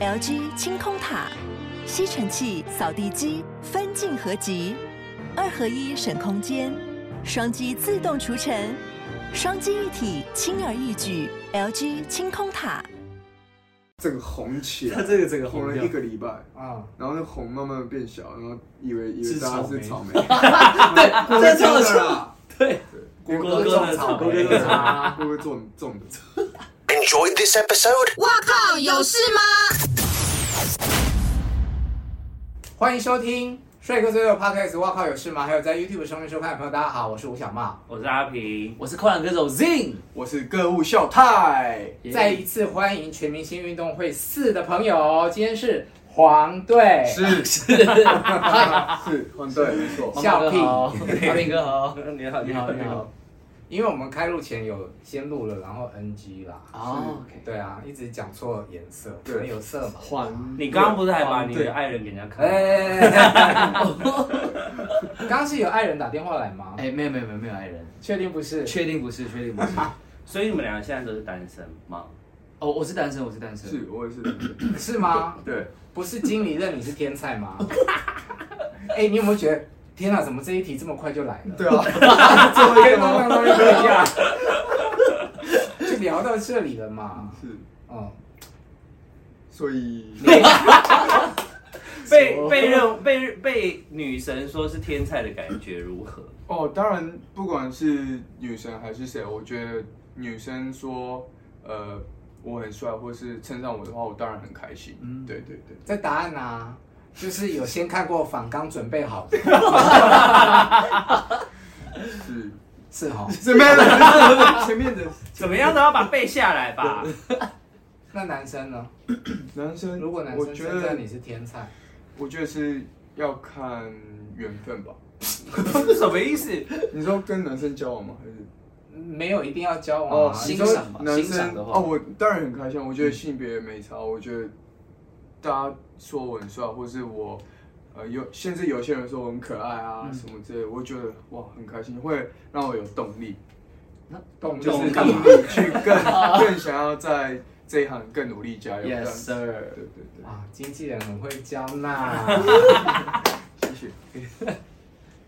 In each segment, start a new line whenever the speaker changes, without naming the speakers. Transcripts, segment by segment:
LG 清空塔，吸尘器、扫地机分镜合集，二合一省空间，双击自动除尘，双击一体轻而易举。LG 清空塔，
这个红起来，
它这个整个
红了一个礼拜
啊，
然后那红慢慢变小，然后以为以为大家是草莓，
对，这样子，对。
郭
哥的草，郭哥的草，
会不会种种的
？Enjoy this episode。
哇靠，有事吗？
欢迎收听帅哥最热 Podcast。哇靠，有事吗？还有在 YouTube 上面收看的朋友，大家好，我是吴小茂，
我是阿平，
我是快乐歌手 Zing，
我是歌舞笑泰。
再一次欢迎全明星运动会四的朋友，今天是黄队，
是 是是黄队，没错。
笑屁，
阿平哥好，
你好你好你好。
因为我们开录前有先录了，然后 NG 啦。
哦，
对啊，一直讲错颜色，对，有色嘛。
黄，你刚刚不是还把你的爱人给人家看？
哎，刚刚是有爱人打电话来吗？
哎，没有没有没有没有爱人，
确定不是？
确定不是？确定不是？
所以你们两个现在都是单身吗？
哦，我是单身，我是单身。
是，我也是单身。
是吗？
对，
不是经理认你是天才吗？哎，你有没有觉得？天哪，怎么这一题这么快就来了？
对啊，最后一个
刚刚都一样，就聊到这里了嘛。
是，
嗯，
所以
被被认被被女神说是天才的感觉如何？
哦，当然，不管是女神还是谁，我觉得女生说呃我很帅，或是称赞我的话，我当然很开心。嗯，对对对，
在答案呢？就是有先看过仿纲准备好的，
是
是哈，
前面的前面的
怎么样都要把背下来吧。
那男生呢？
男生
如果男生觉得你是天才，
我觉得是要看缘分吧。
什么意思？
你说跟男生交往吗？还是
没有一定要交往？
哦，欣赏吧，欣赏的话。
哦，我当然很开心。我觉得性别没差，我觉得。大家说我很帅，或是我，呃，有甚至有些人说我很可爱啊，嗯、什么之类，我觉得哇很开心，会让我有动力。
那动力
就是动力去更 更想要在这一行更努力加油。
Yes sir。对
对对。
啊，经纪人很会交纳。谢谢。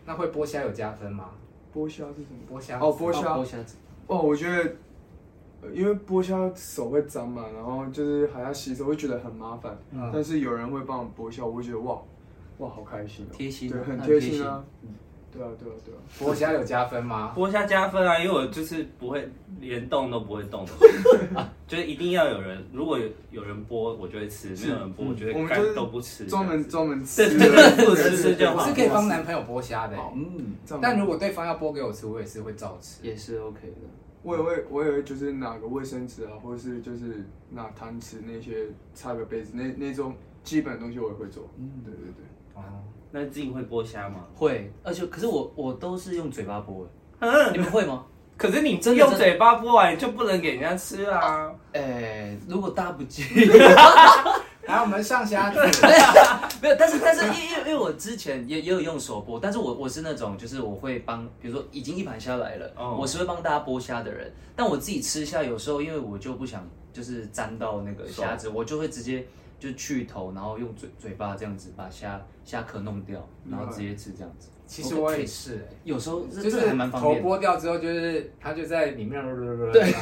那会剥虾有加分吗？
剥虾是什么？
剥虾
哦，剥虾。
剥虾子。
哦，我觉得。因为剥虾手会脏嘛，然后就是还要洗手，会觉得很麻烦。嗯、但是有人会帮我剥虾，我会觉得哇，哇，好开心、喔，
贴心，
对，很贴心啊。对啊，对啊，对啊。
剥虾有加分吗？
剥虾加分啊，因为我就是不会连动都不会动的，就是一定要有人，如果有有人剥，我就会吃；没有人剥，我觉得干都不吃。
专门专门吃，
不吃 就好。
我是可以帮男朋友剥虾的，嗯，但如果对方要剥给我吃，我也是会照吃，
也是 OK 的。
我也会，我也会，就是拿个卫生纸啊，或者是就是拿汤匙那些擦个杯子，那那种基本的东西我也会做。嗯，对对对。
哦，那自己会剥虾吗？
会，而且可是我我都是用嘴巴剥。嗯，你们会吗？
可是你真的用嘴巴剥完就不能给人家吃啊。
哎，如果大家不介意。
来，我们上虾子。
没有，但是但是因因因为我之前也也有用手剥，但是我我是那种就是我会帮，比如说已经一盘虾来了，oh. 我是会帮大家剥虾的人。但我自己吃虾有时候，因为我就不想就是沾到那个虾子，我就会直接就去头，然后用嘴嘴巴这样子把虾虾壳弄掉，然后直接吃这样子。
其实我也是，
有时候
就是头剥掉之后，就是它就在里面，
对，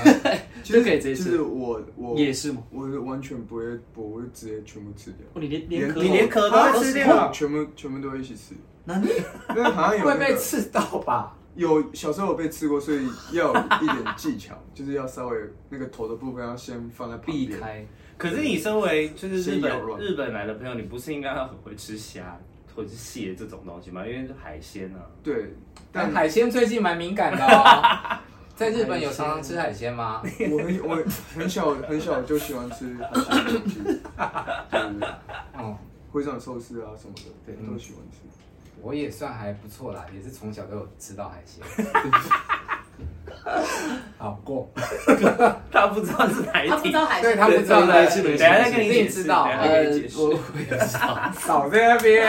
就可以直接吃。
就是我我
也是吗？
我完全不会剥，我会直接全部吃掉。
你连连
你连壳都会吃掉，
全部全部都一起吃。
那你
因为好像有
会被刺到吧？
有小时候有被刺过，所以要有一点技巧，就是要稍微那个头的部分要先放在
避开。
可是你身为就是日本日本来的朋友，你不是应该要很会吃虾？或者是蟹这种东西吗，因为是海鲜啊。
对，
但海鲜最近蛮敏感的哦。在日本有常常吃海鲜吗？
我很我很小很小就喜欢吃海鲜的东西，对 对对。哦，会上寿司啊什么的，对，都喜欢吃。
我也算还不错啦，也是从小都有吃到海鲜。好过，
他不知道是哪一题，他不知道
海鲜，对他不知道哪一题，
等下再跟你
知道，
呃，
我我也知道，
少在那边，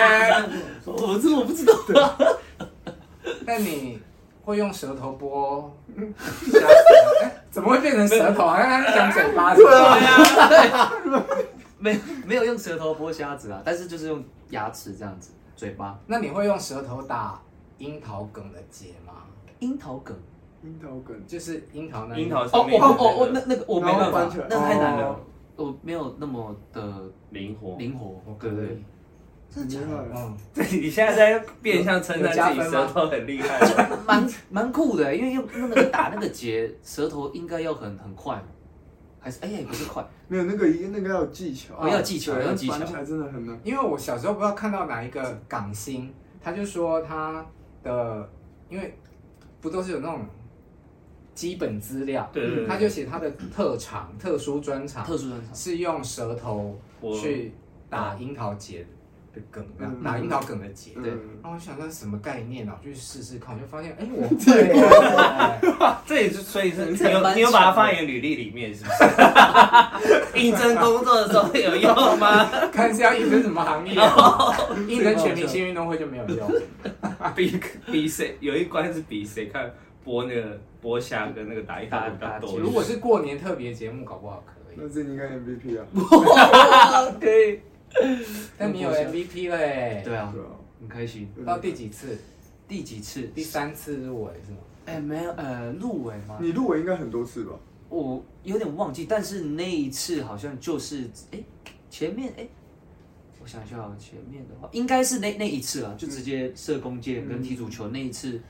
我这我不知道。
那你会用舌头剥虾子？怎么会变成舌头？好像他是讲嘴巴，对啊，
没有没有用舌头剥虾子啊，但是就是用牙齿这样子，嘴巴。
那你会用舌头打樱桃梗的结吗？
樱桃梗，
樱桃梗。
就是樱桃那
樱桃
哦
上面
哦哦哦，那那个我没办法。那太难了。
哦，
我没有那么的
灵活。
灵活。对对，真的假的？
嗯，
对，你现在在变相称赞自己舌头很厉害。
就 蛮蛮酷的，因为用用那个打那个结，舌头应该要很很快，还是哎呀也不是快，
没有那个那个要有技巧，
哦要技巧
对
要技巧。
翻起来真的很难。
因为我小时候不知道看到哪一个港星，他就说他的，因为不都是有那种基本资料，
对对对
他就写他的特长、特殊专长，
特殊专长。
是用舌
头
去打樱桃结的梗，
嗯
打樱桃梗的结。
嗯
对
然后我想说什么概念啊？我就去试试看，我就发现，哎，我 会耶。
这也是，所以是你
这蛮
有你有把它放在你的履历里面，是不是？应征工作的时候有用吗？
看是要应征什么行业啊？应征全明星运动会就没有用。
比比谁有一关是比谁看剥那个剥虾跟那个打一打比较多。
如果是过年特别节目，搞不好可以。
那这应该 MVP 啊，
可以，
但你有 MVP 嘞，
对啊
对，啊，
很开心。
到第几次？
第几次？
第三次入围是吗？
哎，没有，呃，入围吗？
你入围应该很多次吧？
我有点忘记，但是那一次好像就是，哎，前面，哎，我想一下哦，前面的话应该是那那一次啊，就直接射弓箭跟踢足球那一次，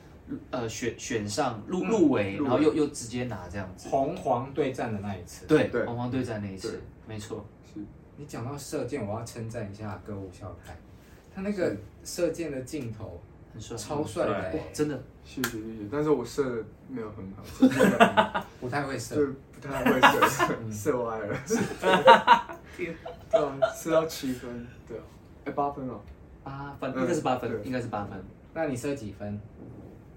呃，选选上入入围，
入围
然后又又直接拿这样子。
红黄对战的那一次。
对，
对
红黄对战那一次
对，
没错。
是，
你讲到射箭，我要称赞一下歌舞笑太，他那个射箭的镜头
很帅，
超帅的欸，
真的。
谢谢谢谢，但是我射 的没有很好，
不太会射
就。不太会射，射歪了。对啊，射到七分，对啊，哎八分哦，
八分，
嗯
应该是八分，
对
应该是八分。
那你射几分？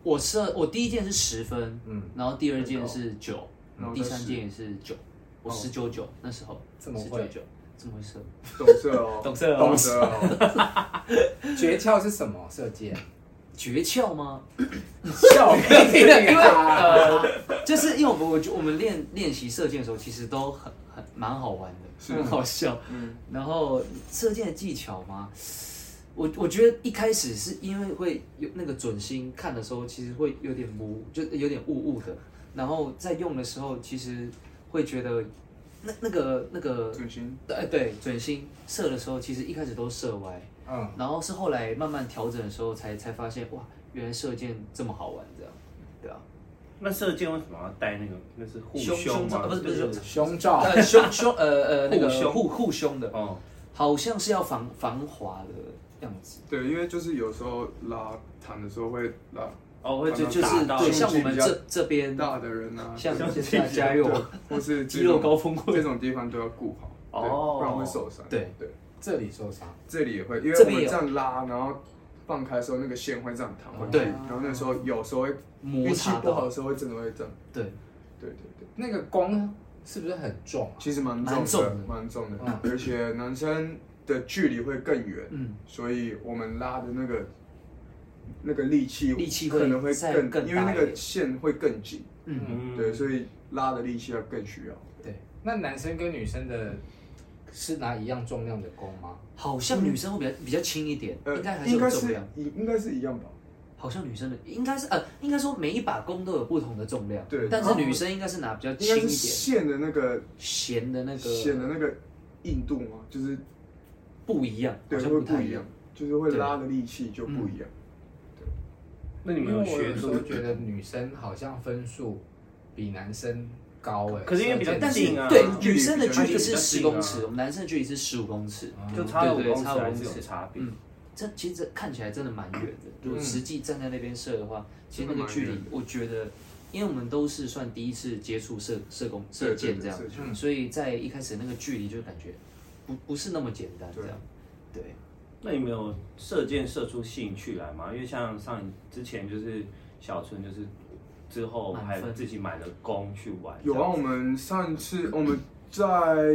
我射我第一件是十分，
嗯，
然后第二件是九
然，后
第三件也是九，我
哦
十九九那时候，
这么会
九，怎么会射，
懂射哦，
懂射哦
懂射哦，
诀窍是什么？射箭？
诀窍吗？
笑屁
因为
啊！
呃，就是因为我们我觉我们练练习射箭的时候，其实都很很蛮好玩的，
是
很好笑。
嗯，
然后射箭的技巧嘛，我我觉得一开始是因为会有那个准心看的时候，其实会有点模，就有点雾雾的。然后在用的时候，其实会觉得那那个那个
准心，
对对准心射的时候，其实一开始都射歪，
嗯，
然后是后来慢慢调整的时候才才发现哇，原来射箭这么好玩，这样，对啊。
那射箭为什么要戴那个？那是护
胸
胸吗？
胸罩不是不是
胸罩。
呃胸胸呃呃那
个护
护护胸的，
哦，
好像是要防防滑的样子。
对，因为就是有时候拉弹的时候会拉
哦，会
就
就
就是对，像我
们
这这边，
大的人啊，
像
胸肌
加加油
对，或是
肌肉高峰会
这种地方都要顾好，对
哦
不然会受伤。
对
对，
这里受伤。
这里也会，因
为
我们这样拉，然后放开的时候，那个线会这样弹回去，
对
然后那时候有时候会
摩擦
不好的，时候会真的会这样。
对，
对对对，
那个光是不是很重啊？
其实蛮
蛮重
重的
的，
蛮重的
嗯，
而且男生的距离会更远，
嗯，
所以我们拉的那个那个力气
力气
可能会更，
更
因为那个线会更紧，
嗯，
嗯。
对，所以拉的力气要更需要。
对，
那男生跟女生的是拿一样重量的弓吗？
好像女生会比较比较轻一点，
呃
应该还是
应该是
有重量。
一应该是一样吧？
好像女生的应该是呃，应该说每一把弓都有不同的重量，
对。
但是女生应该是拿比
较
轻一点，
线的那个
弦的那个
弦的那个硬度吗，就是
不一样，好
对
像
会不一样
不太一样。，
就是会拉的力气就不一样。
对那你们有学
我有时候？觉得女生好像分数比男生高哎、
可是因为比
较
近啊
对
女生的距
离
是十公尺，我们男生的距离是十五公尺。
就差了五公尺还是有
差五公尺
差别。
嗯，这其实这看起来真的蛮远的。如果
嗯
实际站在那边射的话，其实那个距
离
我觉得，因为我们都是算第一次接触射射弓射箭
这样
所以在一开始那个距离就感觉不不是那么简单这样。对，
那你没有射箭射出兴趣来吗？因为像上之前就是小春，就是之后还自己买了弓去玩。
有啊，我们上次我们在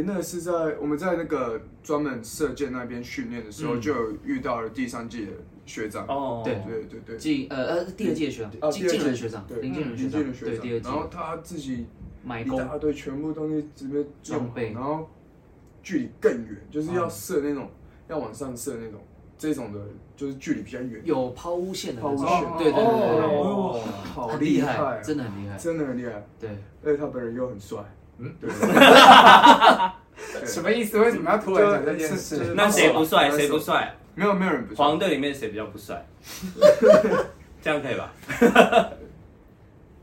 那个是在我们在那个专门射箭那边训练的时候，
嗯
就有遇到了第三季的学长。
哦，
对
对对对，
进呃呃第二届的学长，
哦，
进
第二届
进人学长，
对
林进人
学
长，对第二届
然后他自己
买弓，
一大堆全部东西直接用好
装备
然后距离更远，就是要射那种、嗯、要往上射那种，这种的就是距离比较远。
有抛物线的，
抛物线，
对对对对，
哦，好厉害，
害，真的很厉害，
真的很厉害。
对，
而且他本人又很帅。嗯，对。
什么意思？为什么要突然讲这件事？
那谁不帅？谁不帅？
没有，没有人不帅。
黄队里面谁比较不帅？这样可以吧？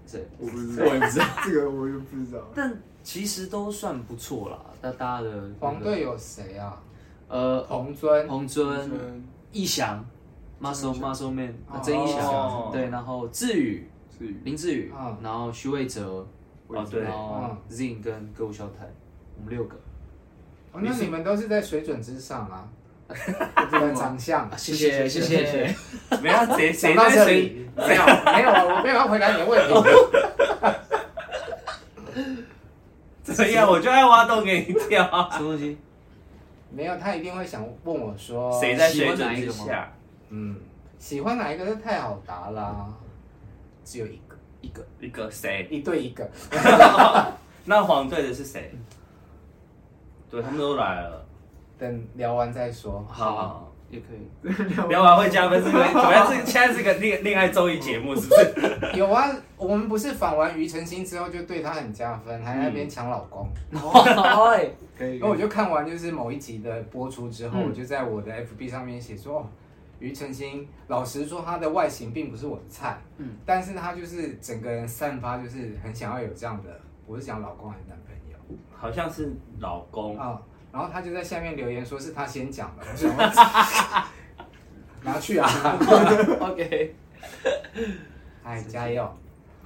谁？
我不知道，我也不知道，这个我也不知道。
但其实都算不错啦。那大家的
黄队有谁啊？
呃，
彭尊、
彭尊、逸翔、Muscle Muscle Man、曾逸翔，对，然后志宇、林志宇，然后徐伟哲，
哦对，
然后 Zin 跟歌舞小台，我们六个。
那你们都是在水准之上啊。这个长相，
谢谢谢谢。
没有谁谁
到这里，没有没有，我没有要回答你的问题。
怎么样？我就爱挖洞给你跳。
什么东西？
没有，他一定会想问我说，
谁在水准之下？
嗯，喜欢哪一个？这太好答啦，只有一个，一个，
一个谁？
一对一个。
那黄队的是谁？对，他们都来了。
等聊完再说，
好，
也可以。
聊完会加分，是不是？怎么样？这现在是个恋恋爱综艺节目，是不是？
有啊，我们不是访完庾澄庆之后就对他很加分，还在那边抢老公。
可以。
然后我就看完就是某一集的播出之后，我就在我的 FB 上面写说，庾澄庆，老实说他的外形并不是我的菜，嗯，但是他就是整个人散发就是很想要有这样的，我是讲老公还是男朋友？
好像是老公啊。
然后他就在下面留言说是他先讲的，我想 拿去啊，
OK，
哎，加油，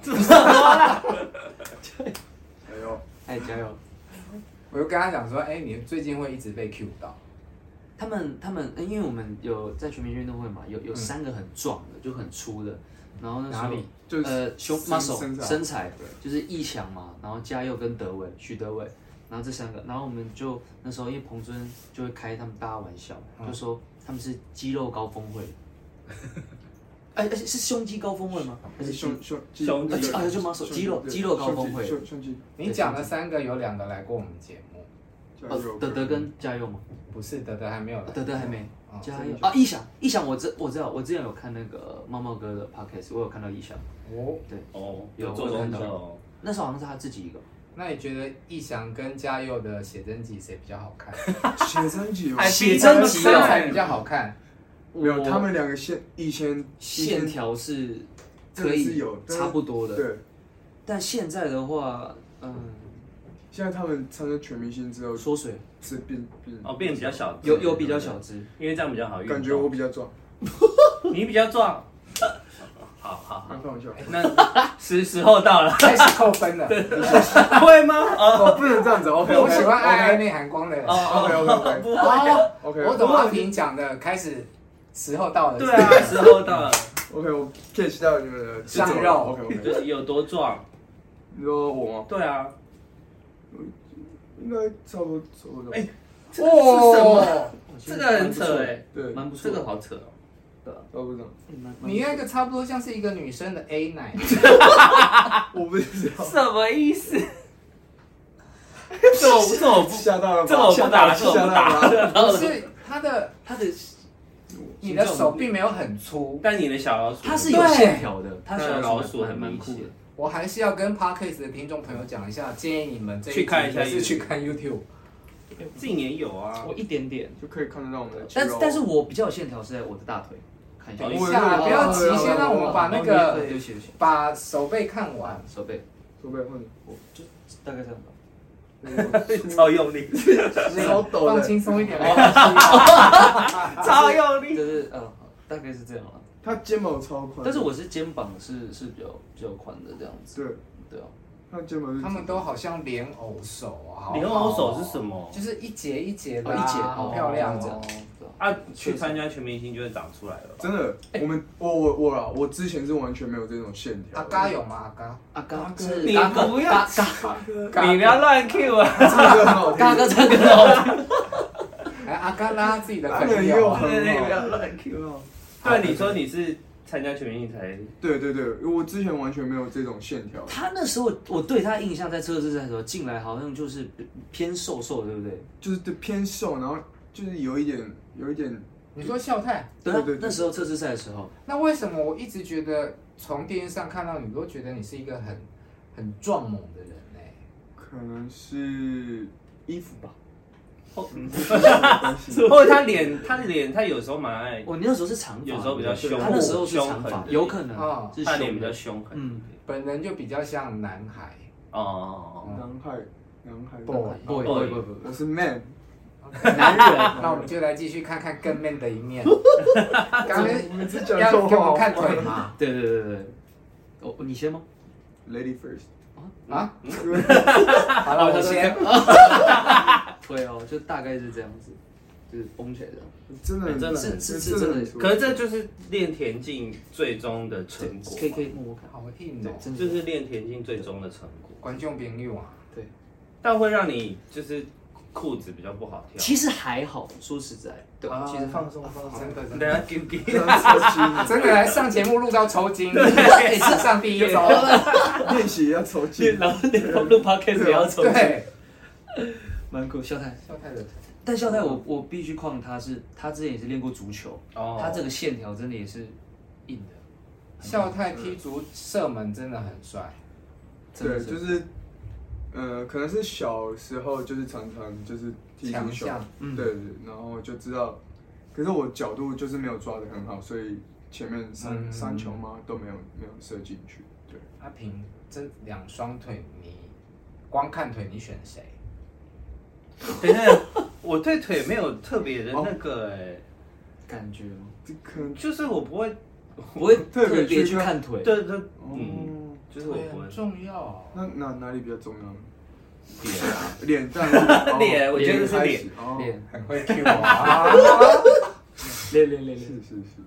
怎么了？
加油，
哎，加油！
我就跟他讲说，哎，你最近会一直被 Q 到。
他们他们，因为我们有在全民运动会嘛，有有三个很壮的，就很粗的。然后那时候
哪里？
就呃胸 muscle 身材，就是易翔嘛，然后嘉佑跟德伟，许德伟。然后这三个，然后我们就那时候，因为彭尊就会开他们大家玩笑，就说他们是肌肉高峰会。哎哎，是胸肌高峰会吗？还是胸胸
胸肌？
啊，就马手肌肉肌肉高峰会。
胸肌。
你讲了三个有两个来过我们节目。
哦，德德跟嘉佑吗？
不是，德德还没有来。
德德还没。嘉佑啊，逸翔，逸翔，我知我知道，我之前有看那个猫猫哥的 podcast，我有看到逸翔。
哦，
对，
哦，
有做功课。那时候好像是他自己一个。
那你觉得逸翔跟嘉佑的写真集谁比较好看？
写真集，
写真集
身材比较好看。
没有，他们两个线以前
线条是可以有差不多的。
对。
但现在的话，嗯，
现在他们参加全明星之后
缩水，
是变变
哦，变比较小，
有有比较小只，
因为这样比较好。
感觉我比较壮，
你比较壮。好好，
开玩笑。
那时时候到了，
开始扣分了。
会吗？
哦，不能这样子。OK，
我喜欢爱爱内涵光的。
OK OK OK。OK。
我懂阿平讲的，开始时候到了。
对啊，时候到了。
OK，我 catch 到你们的
上肉。
OK OK。
就是有多壮？
你说我吗？
对啊。
应该差不多差不多。
哎，哇，这个很扯哎，
对，
蛮不错，
这个好扯。
对，我不知道。
你那个差不多像是一个女生的 A 奶。
我不知道
什么意思。这我这我不
吓到了，
这我不打，这我不打。
不是他的他的，你的手并没有很粗，
但你的小老鼠
它是有线条的，
它小老鼠还蛮酷的。
我还是要跟 Podcast 的听众朋友讲一下，建议你们
去看一下，
是去看 YouTube。
自己也有啊，
我一点点
就可以看得到我们的。
但但是我比较有线条是在我的大腿。
等一下，不要急，先让我们把那个把手背看完。
手背，
手背换，
我就大概这样
吧。超用力，
超抖，
放轻松一点。
超用力，
就是嗯，大概是这样了。
他肩膀超宽，
但是我是肩膀是是比较比较宽的这样子。
对
对啊，
他肩膀，
他们都好像莲藕手啊。
莲藕手是什么？
就是一节一节的，
一节
好漂亮
这样。
啊，去参加全明星就会长出来了。
真的，我们我我我啦，我之前是完全没有这种线条。
阿嘎有吗？阿嘎，
阿嘎，
你不要，你不要乱 Q 啊！
唱歌很好听，
嘎哥唱歌很好听。
哎，阿嘎拉自己的朋友，
对对，不要乱 Q 哦。对，你说你是参加全明星才。
对对对，我之前完全没有这种线条。
他那时候我对他印象在测试赛的时候进来好像就是偏瘦瘦，对不对？
就是偏瘦，然后就是有一点有一点。
你说笑太？
对对对，那时候测试赛的时候。
那为什么我一直觉得从电视上看到你，都觉得你是一个很很壮猛的人呢？
可能是衣服吧。
或 或者他脸，他的脸，他有时候蛮爱。
我那时候是长发，
有时候比较凶。
他那时候是长发，有可能
啊，
他脸比较凶狠。
嗯，本人就比较像男孩。
哦，
男孩，男孩。
，boy boy boy，，
我是 man，
男人。
那我们就来继续看看更 man 的一面。刚才
我们只
讲要给我们看腿嘛？
对对对对。哦，你先吗
？Lady first。
啊？好了，我先。
对哦，就大概是这样子，就是绷起来的。
真的，
真的
是是是真的。
可是这就是练田径最终的成果。
可以可以摸摸看，
好硬哦。
就是练田径最终的成果。
观众朋友啊，
对。
但会让你就是裤子比较不好跳。
其实还好，说实在，对，其实放松放松。
真的 真
的。等下给给。
真的来上节目录到抽筋，史上第一招。
练习要抽筋，
然后录 podcast 也要抽筋。
对。
蛮酷，笑太，
笑太的，
但笑太我我必须夸他是，他之前也是练过足球，哦，他这个线条真的也是硬的。
笑太踢足射门真的很帅，
对，就是，呃，可能是小时候就是常常就是踢足球，对对，然后就知道，可是我角度就是没有抓的很好，所以前面三三球嘛都没有没有射进去。对，
阿平这两双腿，你光看腿你选谁？
等一下，我对腿没有特别的 那个哎
感觉，
可能
就是我不会
不会特别去看腿，
对对，嗯，就是我不会
重要。
那哪哪里比较重要？
脸啊，
脸蛋，
脸，我觉得是脸，
脸。很会 Q 啊，
练练练，
是是是，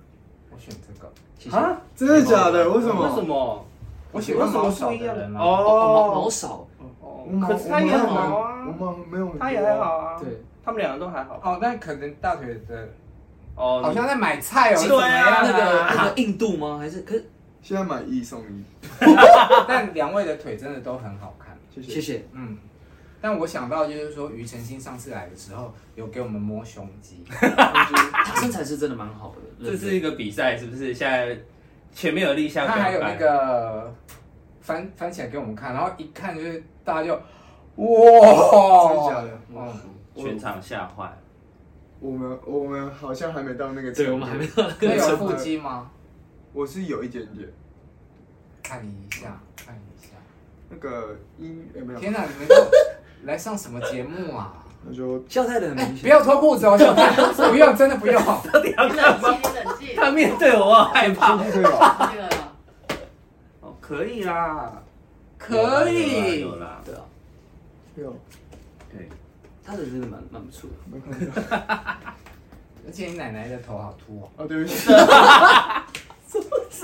我选这个。
啊，真的假的？为什么？
为什么？
我喜欢毛少的人
哦，毛少。
可是他也好啊，
我们没有，
他也还好啊，
对，
他们两个都还好。
哦，那可能大腿的，
哦，
好像在买菜哦，
对啊，那个那个印度吗？还是可是
现在买一送一？
但两位的腿真的都很好看，
谢谢，
谢谢，
嗯。但我想到就是说，庾澄庆上次来的时候有给我们摸 胸肌，
他身材是真的蛮好的。
这是一个比赛，是不是？现在前面有立项，
他还有那个翻翻起来给我们看，然后一看就是。大家就哇，
真的假的？
嗯，全场吓坏。
我们我们好像还没到那个，
对，我们还没到那个。
有腹肌吗？
我是有一点点。
看一下，看一下。
那个音有没有？
天哪，你们都来上什么节目啊？
那就
笑太的很明显。
不要脱裤子哦，笑太，不用，真的不用。
到底要干嘛？他面对我，我害怕。
可以吧？
哦，可以啦。
可以，
有啦，
对啊，
有，
对，他的真的蛮蛮不错的，
而且你奶奶的头好秃哦。
哦，对不起，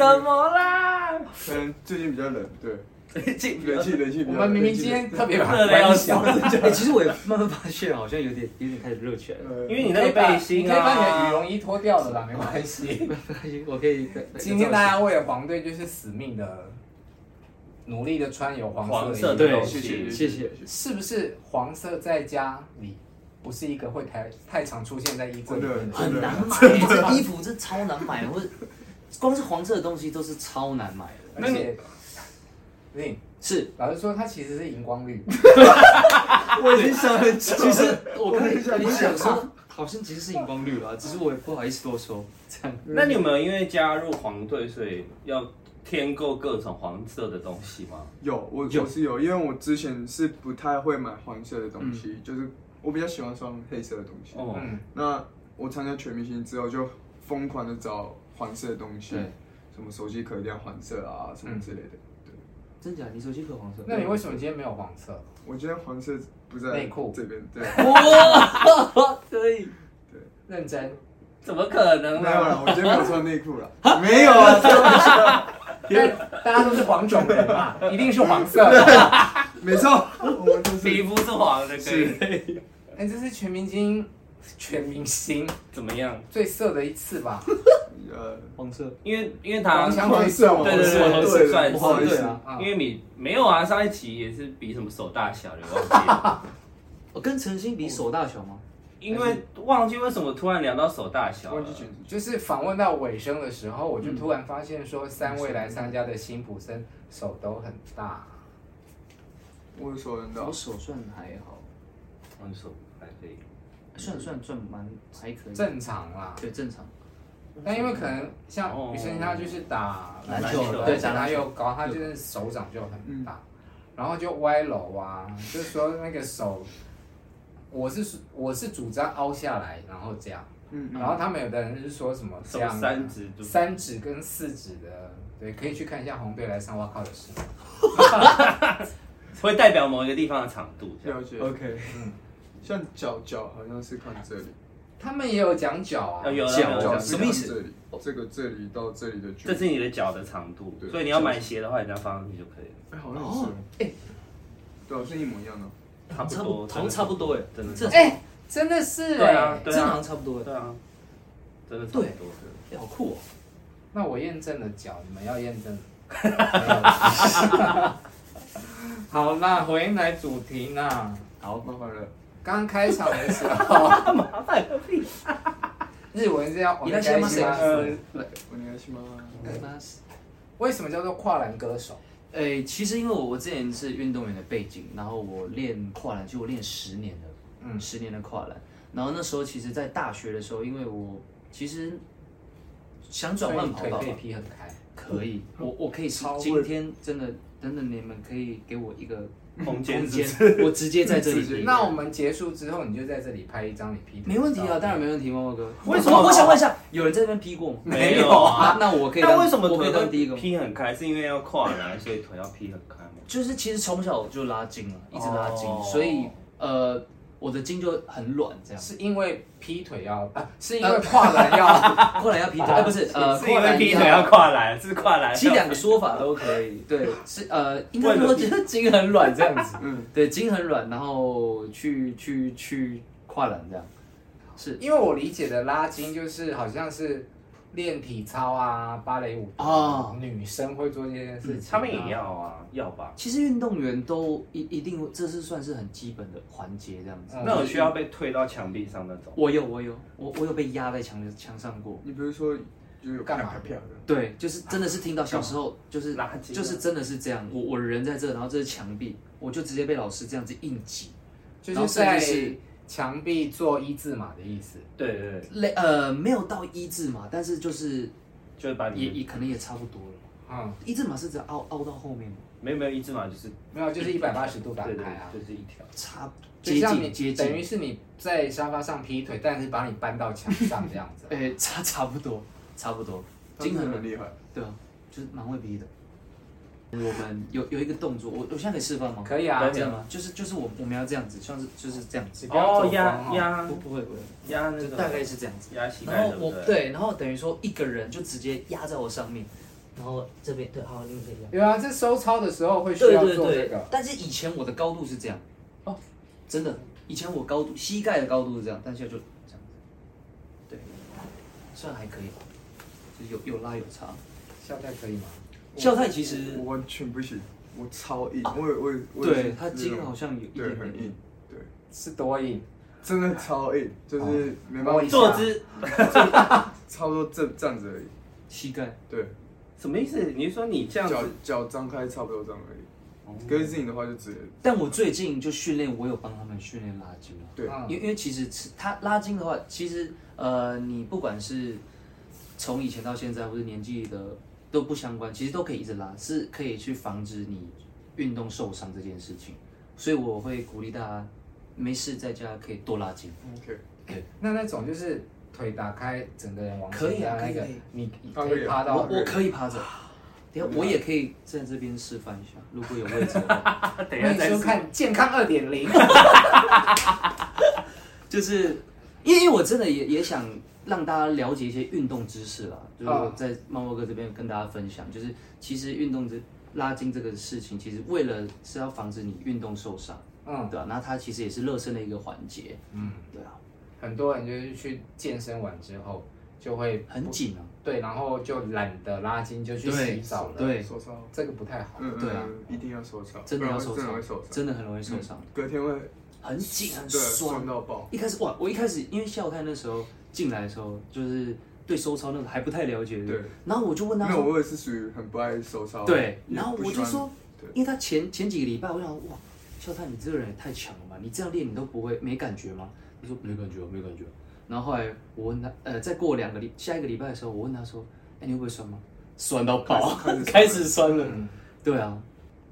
什么啦？
可能最近比较冷，对，
冷气
冷气冷气。
我们明明今天特别
热的要死。
哎，其实我也慢慢发现，好像有点有点开始热起来了。
因为你那个背心
你，可以把你的羽绒衣脱掉了啦，没关系，
没关系，我可以。
今天大家为了黄队就是死命的。努力的穿有黄色的
东西，谢谢。
是不是黄色在家里不是一个会太太常出现在衣柜里面？
很难买，这衣服这超难买，或者光是黄色的东西都是超难买的。
而且，你
是
老实说，它其实是荧光绿。
我已经想很久。
其实我跟你想说，好像其实是荧光绿啊，只是我也不好意思多说。这样，
那你有没有因为加入黄队，所以要？添购各种黄色的东西吗？
有，我我是有，因为我之前是不太会买黄色的东西，嗯、就是我比较喜欢穿黑色的东西。哦，那我参加全明星之后，就疯狂的找黄色的东西，什么手机壳一定要黄色啊，什么之类的。对，
真假？你手机壳黄色？
那你为什么今天没有黄色？
我今天黄色不在内裤这边。对，
哇，可以，
对，认真。
怎么可能？
没有了，我今天没有穿内裤了。没有啊。
大家都是黄种人嘛，一定是黄色。
没错，我们
皮肤是黄的，可以。
哎，这是全明星，全明星
怎么样？
最色的一次吧？
呃，
黄色，
因为因为他
黄香最重，
对对对对，
对
算
不好意思
是，因为你没有啊，上一期也是比什么手大小的，忘记了。
我 跟陈星比手大小吗？
因为忘记为什么突然聊到手大小了，
就是访问到尾声的时候，我就突然发现说，三位来参加的辛普森手都很大。
我手很大，
我手算还好，
我手
算算算蛮还可以，
正常啦，
对正常。
但因为可能像雨生他就是打
篮球的，
对，他又高，他就是手掌就很大，然后就歪楼啊，就是说那个手，我是我是主张凹下来，然后这样，嗯，然后他们有的人是说什么这样
三指
三指跟四指的，对，可以去看一下红队来上哇靠的时
候，会代表某一个地方的长度，
了解，OK，嗯，像脚脚好像是看这里。
他们也有讲脚啊，
有
脚
什么意思？
这个这里到这里的距离，
这是你的脚的长度，所以你要买鞋的话，你这样放上去就可以了。
哎，好像是，哎，对啊，是一模一样的，
差不多，
好像差不多哎，
真的，
哎，真的是，
对啊，
真的好像差不多，
对啊，真的差不多，
哎，好酷哦。
那我验证了脚，你们要验证？好，那回来主题呢？
好，麻烦了。
刚开场的时候，
麻烦个屁！
日文是要
お愿いします。
お愿いし
ます。为什么叫做跨栏歌手？
诶，其实因为我我之前是运动员的背景，然后我练跨栏，就我练十年了，嗯，十年的跨栏。然后那时候其实，在大学的时候，因为我其实想转换跑道，
可以劈很开，
可以，我我可以超。今天真的，真的，你们可以给我一个。
空间，
我直接在这里。
那我们结束之后，你就在这里拍一张你 P
没问题啊，当然没问题，猫猫哥。
为什么？
我想问一下，有人在这边 P 过吗？
没有啊。
那我可以。
那为什么
我可以当第一个
？P 很开是因为要跨栏，所以腿要 P 很开吗？
就是其实从小就拉筋了，一直拉筋，所以呃。我的筋就很软，这样。
是因为劈腿要啊，是因为跨栏要
跨栏要劈腿，哎，不是，呃，
是因为劈腿要跨栏，是跨栏。
其实两个说法都可以，对，是呃，应该说就是筋很软这样子，嗯，对，筋很软，然后去去去跨栏这样，是。
因为我理解的拉筋就是好像是。练体操啊，芭蕾舞啊，女生会做这件事情，
他们也要啊，要吧。
其实运动员都一一定，这是算是很基本的环节，这样子。
那有需要被推到墙壁上那种？
我有，我有，我我有被压在墙墙上过。
你比如说，就有干嘛的？
对，就是真的是听到小时候就是就是真的是这样。我我人在这，然后这是墙壁，我就直接被老师这样子硬挤，
就是在。墙壁做一字马的意思，
对对对，
类呃没有到一字马，但是就是
就是把你
也也可能也差不多了。嗯，一字马是指凹凹到后面吗？
没有没有一字马就是
没有就是一百八十度打开啊，
就是一条。
差
接近接近，等于是你在沙发上劈腿，但是把你搬到墙上这样子。
哎，差差不多差不多，
筋很厉害，
对啊，就是蛮会劈的。我们有有一个动作，我我现在可以示范吗？
可以啊，
这样吗？就是就是我我们要这样子，像是就是这样子。
哦，压压
不不会不会
压那个
大概是这样子。
压膝盖。
然后我对，然后等于说一个人就直接压在我上面，然后这边对，好，你们可以压。
有啊，这收操的时候会需要做这个。
但是以前我的高度是这样，哦，真的，以前我高度膝盖的高度是这样，但现在就这样子。对，算还可以吧，就有有拉有差。
现在可以吗？
孝太其实
我完全不行，我超硬，我我我
对他筋好像有一点
很硬，对，
是多硬，
真的超硬，就是没办法
坐姿，
差不多这这样子而已，
膝盖？
对，
什么意思？你是说你这样
脚脚张开差不多这样而已，跟自己的话就直接。
但我最近就训练，我有帮他们训练拉筋了，
对，
因为因为其实他拉筋的话，其实呃，你不管是从以前到现在，或者年纪的。都不相关，其实都可以一直拉，是可以去防止你运动受伤这件事情。所以我会鼓励大家，没事在家可以多拉筋。
OK，
对。那那种就是腿打开，整个人往可以啊那个，你
可以
趴到。
我我可以趴着，等下我也可以在这边示范一下，如果有位置。
等一下再收看健康二点零。
就是因为我真的也也想。让大家了解一些运动知识啦，就是在猫猫哥这边跟大家分享，就是其实运动这拉筋这个事情，其实为了是要防止你运动受伤，嗯，对啊，那它其实也是热身的一个环节，嗯，对啊，
很多人就是去健身完之后，就会
很紧啊。
对，然后就懒得拉筋，就去洗澡了。
对，
手操
这个不太好。
嗯，对啊，一定要手操，
真的要手操，真的很容易受伤，
隔天会
很紧很
酸到爆。
一开始哇，我一开始因为笑太那时候进来的时候，就是对收操那个还不太了解，对。然后我就问他，
没有，我也是属于很不爱收操。
对，然后我就说，因为他前前几个礼拜，我想哇，笑太你这个人也太强了吧，你这样练你都不会没感觉吗？他说没感觉，没感觉。然后后来我问他，呃，再过两个礼下一个礼拜的时候，我问他说。哎，你会不会酸吗？酸到爆，开始酸了。对啊，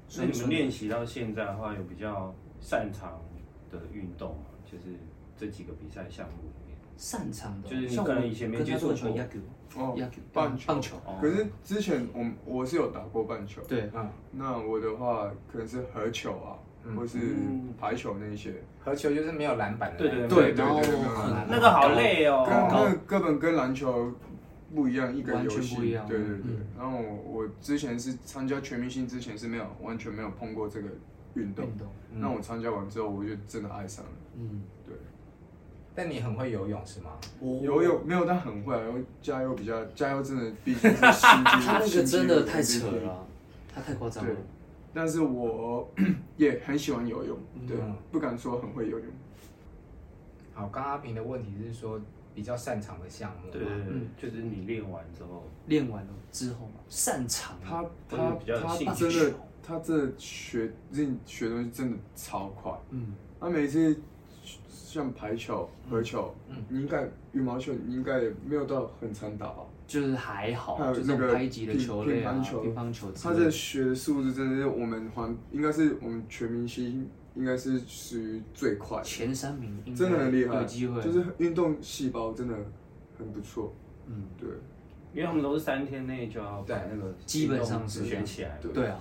所以你们练习到现在的话，有比较擅长的运动啊？就是这几个比赛项目里面，
擅长的，
就是你可能以前没接触过。
哦，棒球，棒球。可是之前我我是有打过棒球。
对
啊，那我的话可能是合球啊，或是排球那一些。
合球就是没有篮板的。
对对对，然后
那个好累哦，
跟根本跟篮球。不一样，一个游戏，
不一样。
对对对。嗯、然后我之前是参加全明星之前是没有完全没有碰过这个运动。运动。那、嗯、我参加完之后，我就真的爱上了。嗯，对。
但你很会游泳是吗？
我游泳没有，但很会。然后加油比较加油，真的毕竟是心肌。
他那个真的太扯了，他太夸张了。
但是我 也很喜欢游泳，对，嗯、不敢说很会游泳。
好，刚阿平的问题是说。比较擅长的项目，
对，嗯，就是你练完之后，
练完了之后嘛，擅长
他他他真的他这学认学东西真的超快，嗯，他每次像排球、合球，嗯，你应该羽毛球，你应该也没有到很常打吧？
就是还好，
还有那个
拍击的球类啊，乒乓球，
他这学的速度真的是我们环应该是我们全明星。应该是属于最快
前三名，
真的很厉害，有机会，就是运动细胞真的很不错。嗯，对，
因为他们都是三天内就要把那个
基本上是
学起来。
对啊，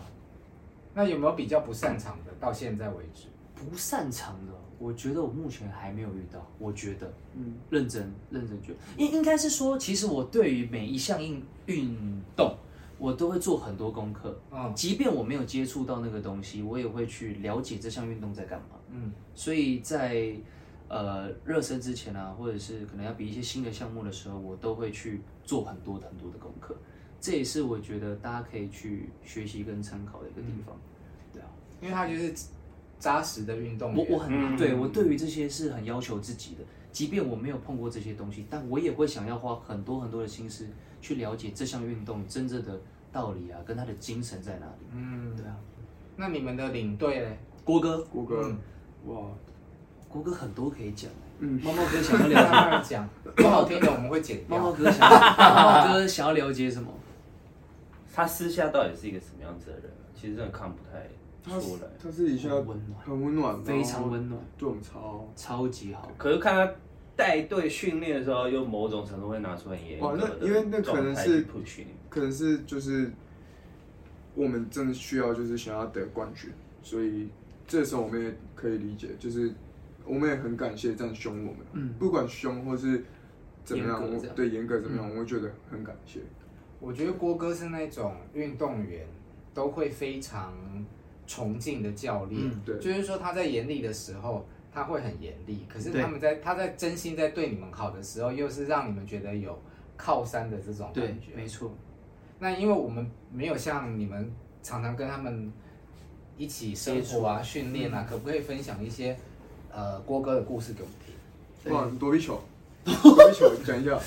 那有没有比较不擅长的？到现在为止，
不擅长的，我觉得我目前还没有遇到。我觉得，嗯，认真认真觉得，应应该是说，其实我对于每一项运运动。我都会做很多功课，嗯，即便我没有接触到那个东西，我也会去了解这项运动在干嘛，嗯，所以在呃热身之前啊，或者是可能要比一些新的项目的时候，我都会去做很多很多的功课，这也是我觉得大家可以去学习跟参考的一个地方，
因为他就是扎实的运动，
我我很、嗯、对我对于这些是很要求自己的，即便我没有碰过这些东西，但我也会想要花很多很多的心思。去了解这项运动真正的道理啊，跟他的精神在哪里？嗯，对啊。
那你们的领队嘞？
郭哥，
郭哥，哇，
郭哥很多可以讲。嗯，猫猫哥想要了
解讲，不好听的我们会剪。
猫猫哥想，猫猫哥想要了解什么？
他私下到底是一个什么样子的人？其实真的看不太出来。
他私底下温暖，很温暖，
非常温暖，
对我们超
超级好。
可是看他。带队训练的时候，又某种程度会拿出很严格的状态去 push 你。
因为那可能是，可能是就是我们真的需要，就是想要得冠军，所以这时候我们也可以理解，就是我们也很感谢这样凶我们，嗯，不管凶或是怎么样，我对严格怎么样，我会觉得很感谢。
我觉得郭哥是那种运动员都会非常崇敬的教练，对，就是说他在严厉的时候。他会很严厉，可是他们在他在真心在对你们好的时候，又是让你们觉得有靠山的这种感觉。
没错。
那因为我们没有像你们常常跟他们一起生活啊、训练啊，可不可以分享一些呃郭哥的故事给我们听？
哇，躲避球，躲避球，讲一下。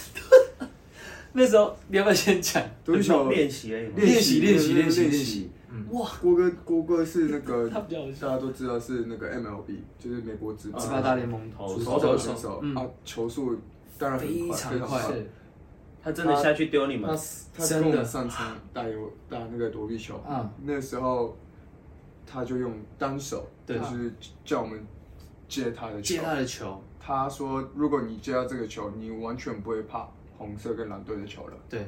那时候你要不要先讲
躲避球
练习？
练习，练习，练习，练习。
哇，郭哥，郭哥是那个，大家都知道是那个 MLB，就是美国职
职棒大联盟。
投手选手啊，球速当然很快
非常快，
他真的下去丢你们，
他他跟我们上场打有打那个躲避球，啊，那时候他就用单手，就是叫我们接他的球，
接他的球，
他说如果你接到这个球，你完全不会怕红色跟蓝队的球了，
对，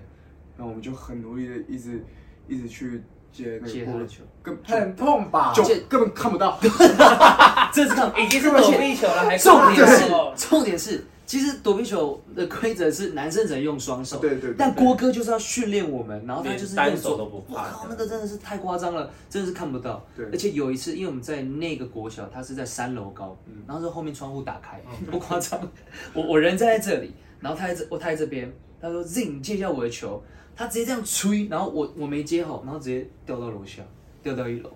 然后我们就很努力的一直一直去。接
接他的球，
根很痛吧？
就根本看不到，
这是看
已经是躲避球了，还
重点是重点是，其实躲避球的规则是男生只能用双手，
对对。
但郭哥就是要训练我们，然后他就是
单手都不怕。
靠，那个真的是太夸张了，真的是看不到。对。而且有一次，因为我们在那个国小，他是在三楼高，然后是后面窗户打开，不夸张。我我人站在这里，然后他在这，我他在这边。他说 Zing 接一下我的球，他直接这样吹，然后我我没接好，然后直接掉到楼下，掉到一楼，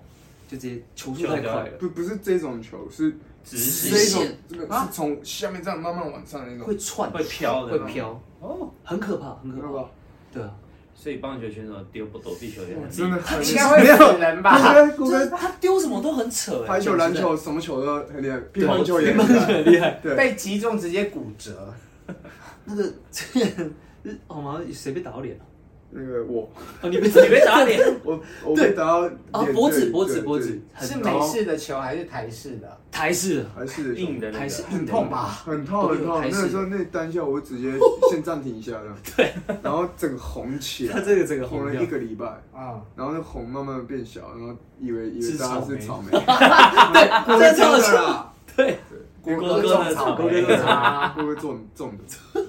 就直接球速太快了。
不不是这种球，是
直
这种
线，
这个是从下面这样慢慢往上的那种，
会窜，
会飘的，
会飘，哦，很可怕，很可怕。对啊，
所以棒球选手丢不躲避球也很
真的很
应该会有。人吧？
就是他丢什么都很扯，
排球、篮球什么球都很厉害，乒乓球也
很厉害，
对，
被击中直接骨折。
那个这样，好 吗？谁被打到脸了？
那个我，
哦，你被你被打脸，
我我被打到
啊脖子脖子脖子，
是美式的球还是台式的？
台式，
台式
硬的，
台式
很痛吧？
很痛很痛。那个时候那单下我直接先暂停一下了，
对，
然后整个红起来，
他这个整个红
了一个礼拜啊，然后那红慢慢变小，然后以为以为大家是草莓，
对，
在跳的，
对，
郭哥种草莓，郭哥种
郭哥种种的。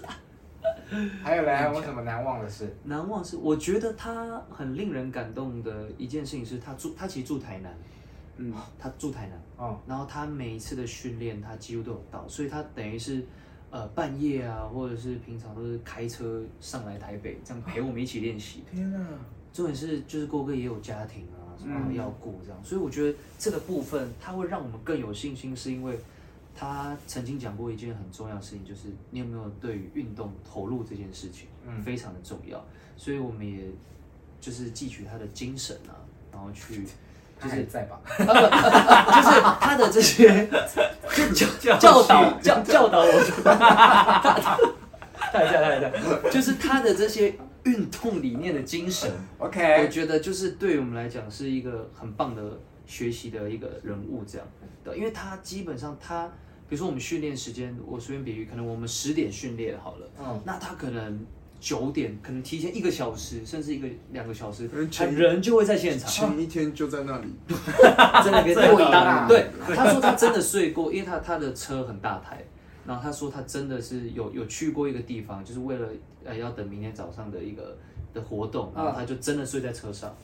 还有嘞，还有什么难忘的事？
难忘是，我觉得他很令人感动的一件事情是，他住他其实住台南，嗯，他住台南，哦，然后他每一次的训练他几乎都有到，所以他等于是，呃，半夜啊，或者是平常都是开车上来台北，这样陪我们一起练习。
天哪！
重点是就是郭哥也有家庭啊，什么要顾这样，所以我觉得这个部分他会让我们更有信心，是因为。他曾经讲过一件很重要的事情，就是你有没有对于运动投入这件事情，嗯，非常的重要。所以我们也就是汲取他的精神啊，然后去，就是
在吧，
就是他的这些教教导教教导我，太太太太，就是他的这些运动理念的精神。
OK，
我觉得就是对于我们来讲是一个很棒的学习的一个人物，这样对，因为他基本上他。比如说我们训练时间，我随便比喻，可能我们十点训练好了，嗯，那他可能九点，可能提前一个小时，甚至一个两个小时，他人就会在现场，
前一天就在那里，
真的给过一单，对，他说他真的睡过，因为他他的车很大台，然后他说他真的是有有去过一个地方，就是为了呃要等明天早上的一个的活动，然后他就真的睡在车上，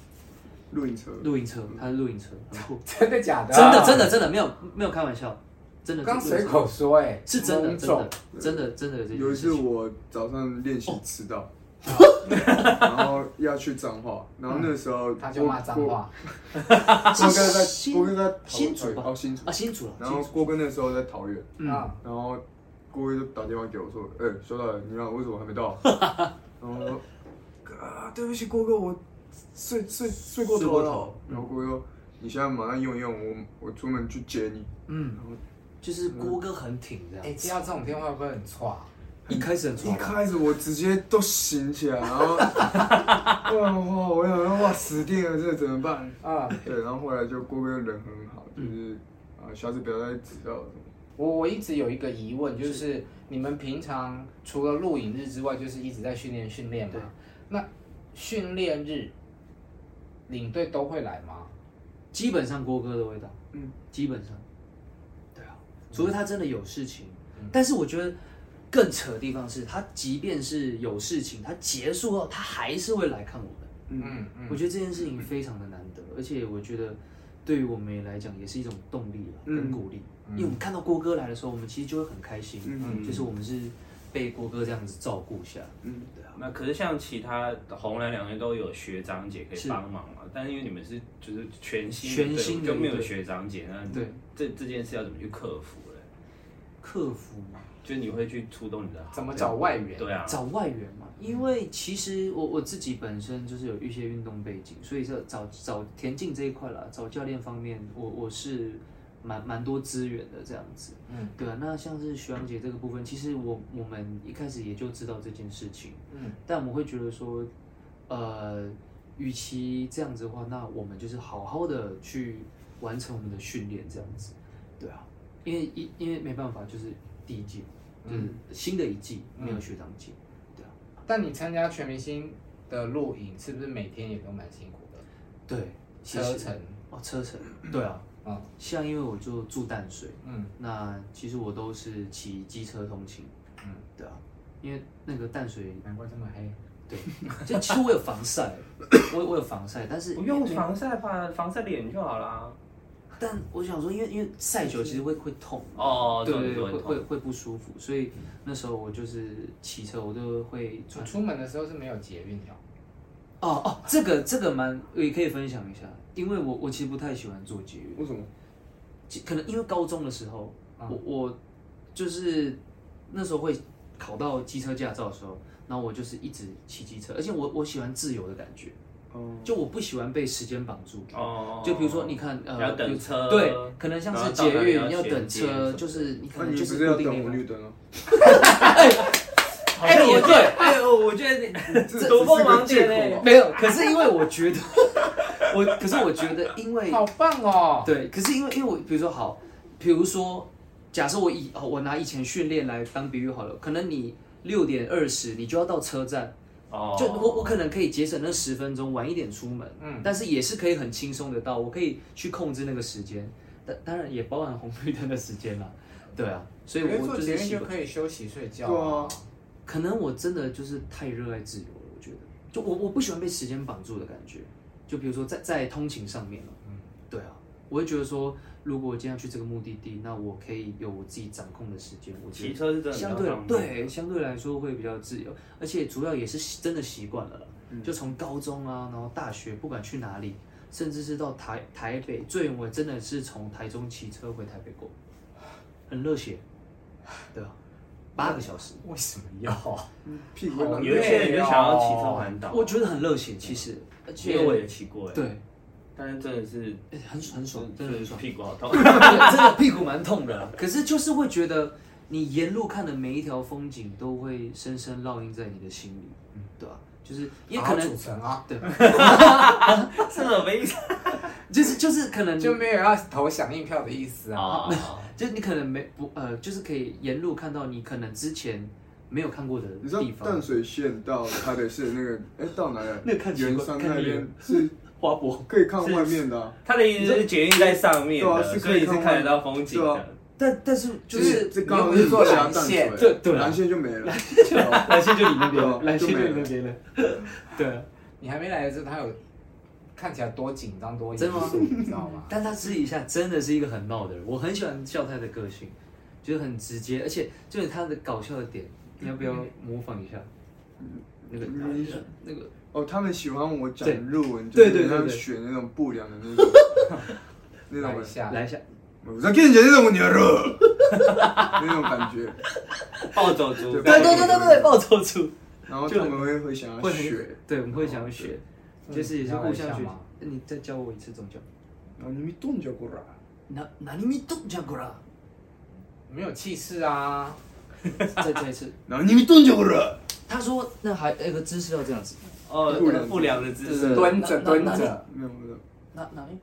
露营车，
露营车，他是露营车，
真的假的？
真的真的真的没有没有开玩笑。真的
刚随口说哎，
是真的，真的，真的，真的。
有一次我早上练习迟到，然后要去脏话，然后那时候
他就骂脏话。
郭哥在，郭哥在
新竹
哦，新竹
啊，新竹。
然后郭哥那时候在桃园，嗯，然后郭哥就打电话给我说：“哎，小导，你看为什么还没到？” 然后我说：“啊，对不起，郭哥，我睡睡睡过头了。”然后郭哥说：“你现在马上用一用，我我出门去接你。”嗯，然后。
就是郭哥很挺这样，
哎，接到这种电话会不会很挫？
一开始很挫，
一开始我直接都醒起来，然后哇 哇，我想说哇死定了，这怎么办啊？对，然后后来就郭哥人很好，就是啊，下次不要再知道了。
我我一直有一个疑问，就是你们平常除了录影日之外，就是一直在训练训练嘛？那训练日领队都会来吗？
基本上郭哥都会到，嗯，基本上。除非他真的有事情，但是我觉得更扯的地方是他，即便是有事情，他结束后他还是会来看我们。嗯嗯，我觉得这件事情非常的难得，而且我觉得对于我们来讲也是一种动力跟鼓励，因为我们看到郭哥来的时候，我们其实就会很开心。嗯，就是我们是被郭哥这样子照顾下。嗯，对啊。
那可是像其他红蓝两边都有学长姐可以帮忙嘛，但是因为你们是就是全新
全新的，
就没有学长姐，那对这这件事要怎么去克服？
克服嘛，
就你会去触动你的，
怎么找外援？
对啊，
找外援嘛。因为其实我我自己本身就是有一些运动背景，所以说找找田径这一块啦，找教练方面，我我是蛮蛮多资源的这样子。嗯，对啊。那像是徐阳姐这个部分，其实我我们一开始也就知道这件事情。嗯，但我们会觉得说，呃，与其这样子的话，那我们就是好好的去完成我们的训练，这样子。对啊。因为因因为没办法，就是第一季，就是新的一季没有学长姐，对啊。
但你参加全明星的录影，是不是每天也都蛮辛苦的？
对，车程。哦，车程，对啊，嗯，像因为我就住淡水，嗯，那其实我都是骑机车通勤，嗯，对啊，因为那个淡水
难怪这么黑，
对，就其实我有防晒，我我有防晒，但是
不用防晒吧，防晒脸就好啦。
但我想说，因为因为晒久其实会会痛
哦，
对对对，会会会不舒服，所以那时候我就是骑车，我都会穿。
出门的时候是没有捷运的。
哦哦，这个这个蛮也可以分享一下，因为我我其实不太喜欢坐捷运。
为什么？
可能因为高中的时候，我我就是那时候会考到机车驾照的时候，然后我就是一直骑机车，而且我我喜欢自由的感觉。就我不喜欢被时间绑住。哦。就比如说，你看，呃，
要等车。
对，可能像是捷运要等车，就是你可能就是
要等红绿灯哦。
哎，也对。
哎，我觉得这多锋芒点嘞。
没有，可是因为我觉得，我可是我觉得，因为
好棒哦。
对，可是因为因为我比如说好，比如说，假设我以我拿以前训练来当比喻好了，可能你六点二十你就要到车站。就我我可能可以节省那十分钟，晚一点出门，嗯，但是也是可以很轻松的到，我可以去控制那个时间，当当然也包含红绿灯的时间啦，对啊，所以我就是
就可以休息睡觉，
对啊，
可能我真的就是太热爱自由了，我觉得，就我我不喜欢被时间绑住的感觉，就比如说在在通勤上面了，嗯，对啊，我会觉得说。如果我今天要去这个目的地，那我可以有我自己掌控的时间。我觉得相对对相对来说会比较自由，而且主要也是真的习惯了。嗯、就从高中啊，然后大学，不管去哪里，甚至是到台台北，最远我真的是从台中骑车回台北过，很热血，对啊，八个小时。
为什么要？
屁股。
有一些人就想要骑车环岛，
我觉得很热血，其实，
而且我也骑过，
对。
但是真的是
很很爽，真的很爽，
屁股好痛，
真的屁股蛮痛的。可是就是会觉得，你沿路看的每一条风景都会深深烙印在你的心里，嗯，对吧？就是也可能组成啊，对，
是什么意思？
就是就是可能
就没有要投响应票的意思啊，
就你可能没不呃，就是可以沿路看到你可能之前没有看过的地方。
淡水线到台北市那个，哎，到哪里？
那个看起来
圆山那边是。
花博。
可以看外面的，
他的意思是捷运在上面的，所以是看得到风景的。
但但是就是
这刚好是坐蓝线，
对对，
蓝线就没了，
蓝线就你那边了，蓝线就你那边了。对，
你还没来的时候，他有看起来多紧张多严肃，你知道吗？
但他私底下真的是一个很闹的人，我很喜欢笑他的个性，就是很直接，而且就是他的搞笑的点，你要不要模仿一下？那个那个。
哦，他们喜欢我讲日文，就是像学那种不良的那种，那种
来一下，
来一下，
我在跟你讲那种牛肉，那种感觉，
暴走族，
对对对对对，暴走族，
然后他们会会想要学，
对，我们会想要学，就是也是互相学。你再教我一次，怎么叫？
那你咪动脚过来，
那那你咪动脚过来，
没有气势啊！
再再一次，
那你咪动脚过来。
他说，那还那个姿势要这样子。
哦，不良的姿势，
蹲着蹲着，
没有没有，
哪哪里？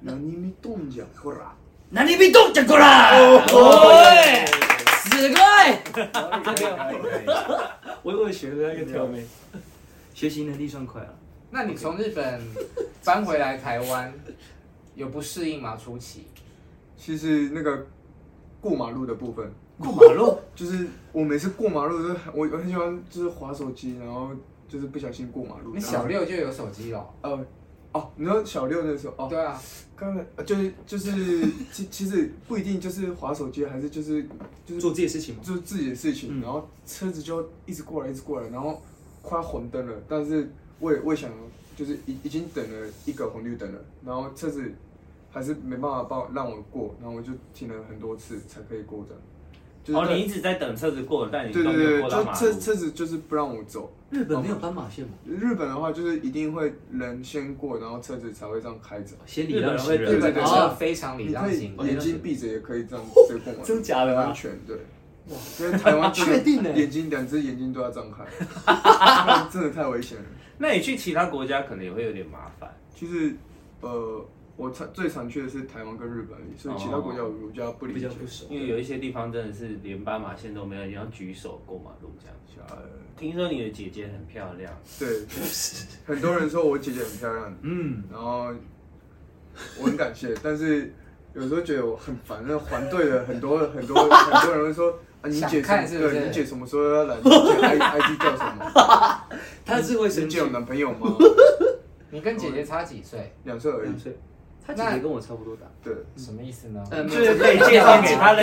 哪里没动脚过来？
哪里没动脚过来？哦，死鬼！我我学的那个挑眉，学习能力算快了。
那你从日本搬回来台湾，有不适应吗？初期？
其实那个过马路的部分，
过马路
就是我每次过马路都我我很喜欢就是滑手机，然后。就是不小心过马路。
你小六就有手机了？
呃，哦，你说小六那时候，哦，
对啊，
刚刚就是就是其其实不一定就是划手机，还是就是就是
做自己的事情嘛，
做自己的事情，然后车子就一直过来，一直过来，然后快要红灯了，但是我也我也想就是已已经等了一个红绿灯了，然后车子还是没办法帮我让我过，然后我就停了很多次才可以过的。
哦，你一直在等车子过，但你
对对对，就车车子就是不让我走。
日本没有斑马线吗？
日本的话就是一定会人先过，然后车子才会这样开走。
先礼让行人，
日本的车非常礼让行人，
眼睛闭着也可以这样直接过完。
真假的？
安全对。哇，因为台湾
确定的，
眼睛两只眼睛都要张开，真的太危险了。
那你去其他国家可能也会有点麻烦。
其实，呃。我常最常去的是台湾跟日本，所以其他国家我比较不理解，
因为有一些地方真的是连斑马线都没有，你要举手过马路这样。听说你的姐姐很漂亮，
对，很多人说我姐姐很漂亮，嗯，然后我很感谢，但是有时候觉得我很烦，那环队的很多很多很多人会说啊，你姐什么？对，你姐什么时候要来？你姐 I I D 叫什么？
她是会生气？
你姐有男朋友吗？
你跟姐姐差几岁？
两岁而已。
他姐姐跟我差不多大。
对，
什么意思呢？
呃，
就是可以介绍给他的，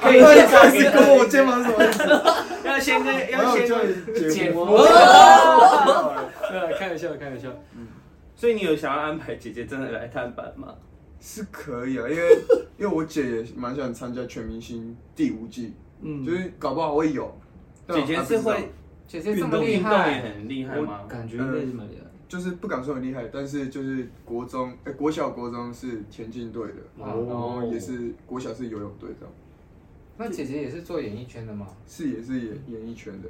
可以
介
介绍
给我肩膀是什么意思？
要先跟要先
姐夫。
对，开玩笑，开玩笑。
嗯所以你有想要安排姐姐真的来探班吗？
是可以啊，因为因为我姐也蛮想参加全明星第五季，
嗯，
就是搞不好会有。
姐姐是会
姐姐这么
运动，运动也
厉害，
很厉害吗？
感觉应该是蛮厉害。
就是不敢说很厉害，但是就是国中，哎、国小国中是田径队的，
哦
然后也是国小是游泳队这样，
那姐姐也是做演艺圈的吗？
是也是演演艺圈的。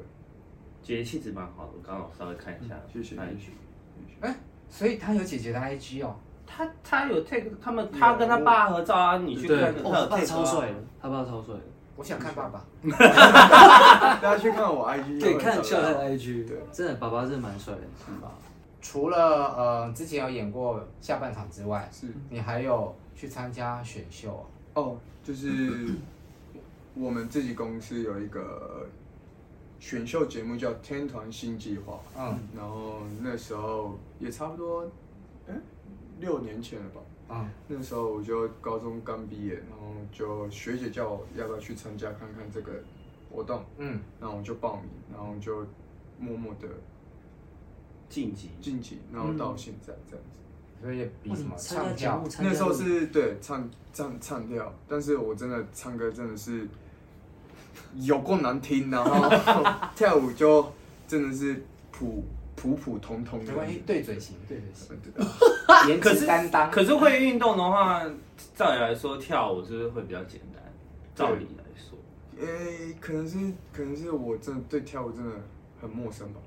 姐姐气质蛮好的，我刚好稍微看一下，
谢谢
那一
谢谢
句。
所以她有姐姐的 IG 哦。
他他有 take 他们，他跟他爸合照啊，你去，看，
哦，他爸
take 啊
超帅的，他爸超帅的。
我想看爸爸。
大家去看我 IG，
对，看笑他的 IG，
对
真的爸爸真的蛮帅的，是吧？
除了呃之前有演过下半场之外，
是
你还有去参加选秀哦。
哦，就是我们自己公司有一个选秀节目叫《天团新计划》，
嗯
然后那时候也差不多，哎，六年前了吧。
嗯，
那时候我就高中刚毕业，然后就学姐叫我要不要去参加看看这个活动，
嗯，
然后我就报名，然后就默默的
晋级，
晋级，然后到现在这样子。
所以比什
么
唱跳
那时候是对唱唱唱跳，但是我真的唱歌真的是有够难听，然后 跳舞就真的是普普普通通的
没。关系，对嘴型，对嘴型，颜值担当。
可是会运动的话，照理来说跳舞是不是会比较简单？照理来说，
诶，可能是可能是我真的对跳舞真的很陌生吧，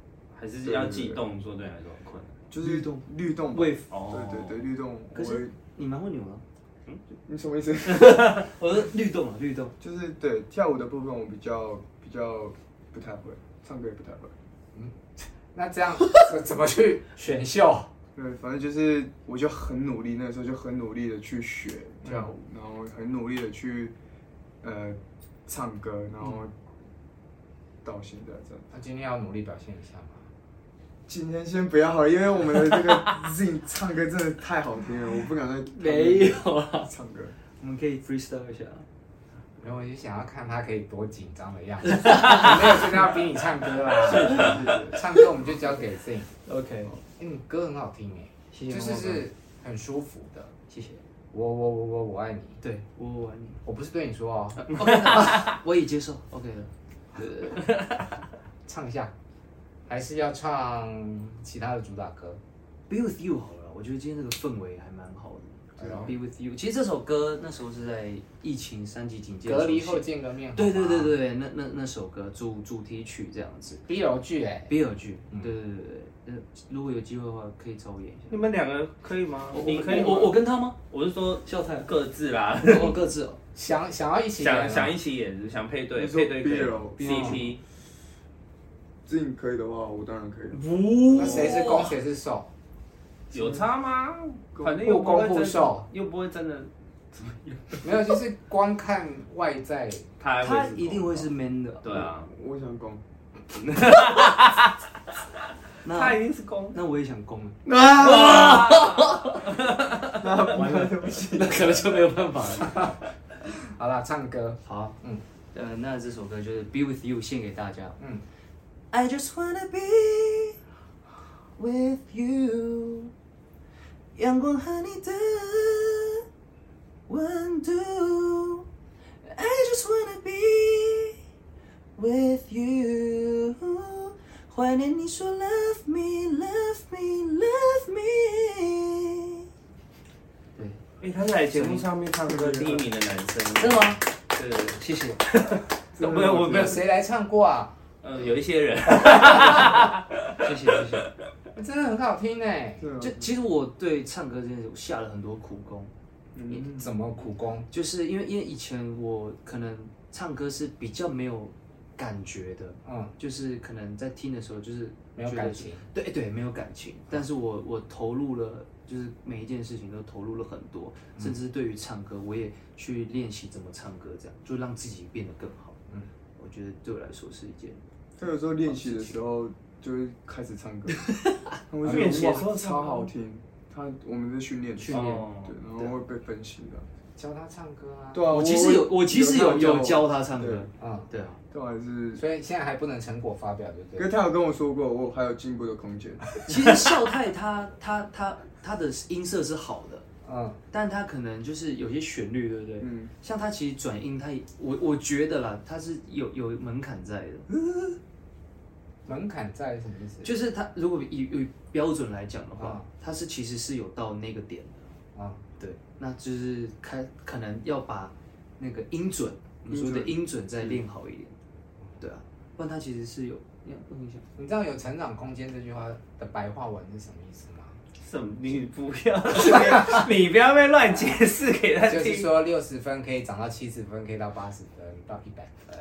还是要记动作对你来说很困难。
就是
律动
律动吧
，Wave
哦
对对对，律动。
可是你蛮会扭的。
你什么意思？
我说律动啊，律动。
就是对跳舞的部分我比较比较不太会，唱歌也不太会。
嗯 那这样怎怎么去选秀？
对，反正就是我就很努力，那个时候就很努力的去学跳舞，然后很努力的去呃唱歌，然后到现在这样。
那今天要努力表现一下吗？
今天先不要好了，因为我们的这个 Zing 唱歌真的太好听了，我不敢再
没有啊，
唱歌。
我们可以 freestyle 一下。
然后我就想要看他可以多紧张的样子。我没有真的要逼你唱歌啦，唱歌我们就交给 Zing。
OK，
哎，你歌很好听哎，
谢谢
就是是很舒服的。
谢谢。
我我我我我爱你，
对，我我爱你。
我不是对你说哦，
OK，我已接受。OK 了。对对对。
唱一下，还是要唱其他的主打歌
？Be with you 好了，我觉得今天这个氛围还蛮好的。Be with you，其实这首歌那时候是在疫情三级警戒
隔离后
写
见个面。
对对对对对，那那那首歌主主题曲这样子。
，BL 剧哎，
比尔剧，
嗯
对对对对如果有机会的话，可以找我演一下。
你们两个可以吗？
我
你可以
我我我跟他吗？
我是说
笑太，
各自啦，
我各自哦。
想想要一起
想想一起演，想配
对，
配对可以
BL
CP，
Zing 可以的话，我当然可以。
那谁是攻谁是受？
有差吗？反正又
不攻
不会真
不受，
又不会真的，
没有，就是光看外在。
他
他一定会是 man 的。
对啊，
我想攻。
那
他一定是攻。
那我也想攻，
啊！那
完了，对不起，那可能就没有办法了。
好了，唱歌。
好，
嗯
嗯，呃，那这首歌就是《Be with You》献给大家。
嗯
I just wanna be with you，阳光和你的温度。I just wanna be with you，怀念你说 Love me，Love me，Love me。对，
哎，他在节目上面唱歌第一名的男生，
真的吗？
对对对，
谢谢，
没有我没，有
谁来唱过啊？
呃，有一些人，
谢谢，谢谢。
真的很好听呢。
就其实我对唱歌这件事，我下了很多苦功。
嗯，
怎么苦功？
就是因为因为以前我可能唱歌是比较没有感觉的，
嗯，
就是可能在听的时候就是
没有感情。
对对，没有感情。但是我我投入了，就是每一件事情都投入了很多，甚至对于唱歌，我也去练习怎么唱歌，这样就让自己变得更好。
嗯，
我觉得对我来说是一件
他有时候练习的时候就会开始唱歌，他会
练习的时候
哇超好听，他我们在训练
训练
对，然后会被分析的。
教他唱歌啊。
对啊，
我其实有，我其实有有教他唱歌。
啊，
对啊，
都还是。
所以现在还不能成果发表，对不对？
可是他有跟我说过，我还有进步的空间。
其实孝太他他他他的音色是好的，
嗯，
但他可能就是有些旋律，对不对？
嗯，
像他其实转音，他也我我觉得啦，他是有有门槛在的。
门槛在什么意思？
就是他如果以以标准来讲的话，
啊
他是其实是有到那个点的。
啊，
对，那就是开可能要把那个音准，我们说的音准再练好一点。对啊，不然他其实是有要问一下，
你知道有成长空间这句话的白话文是什么意思吗？
什么？你不要，你不要被乱解释给他听。
就是说六十分可以涨到七十分，可以到八十分，到一百分。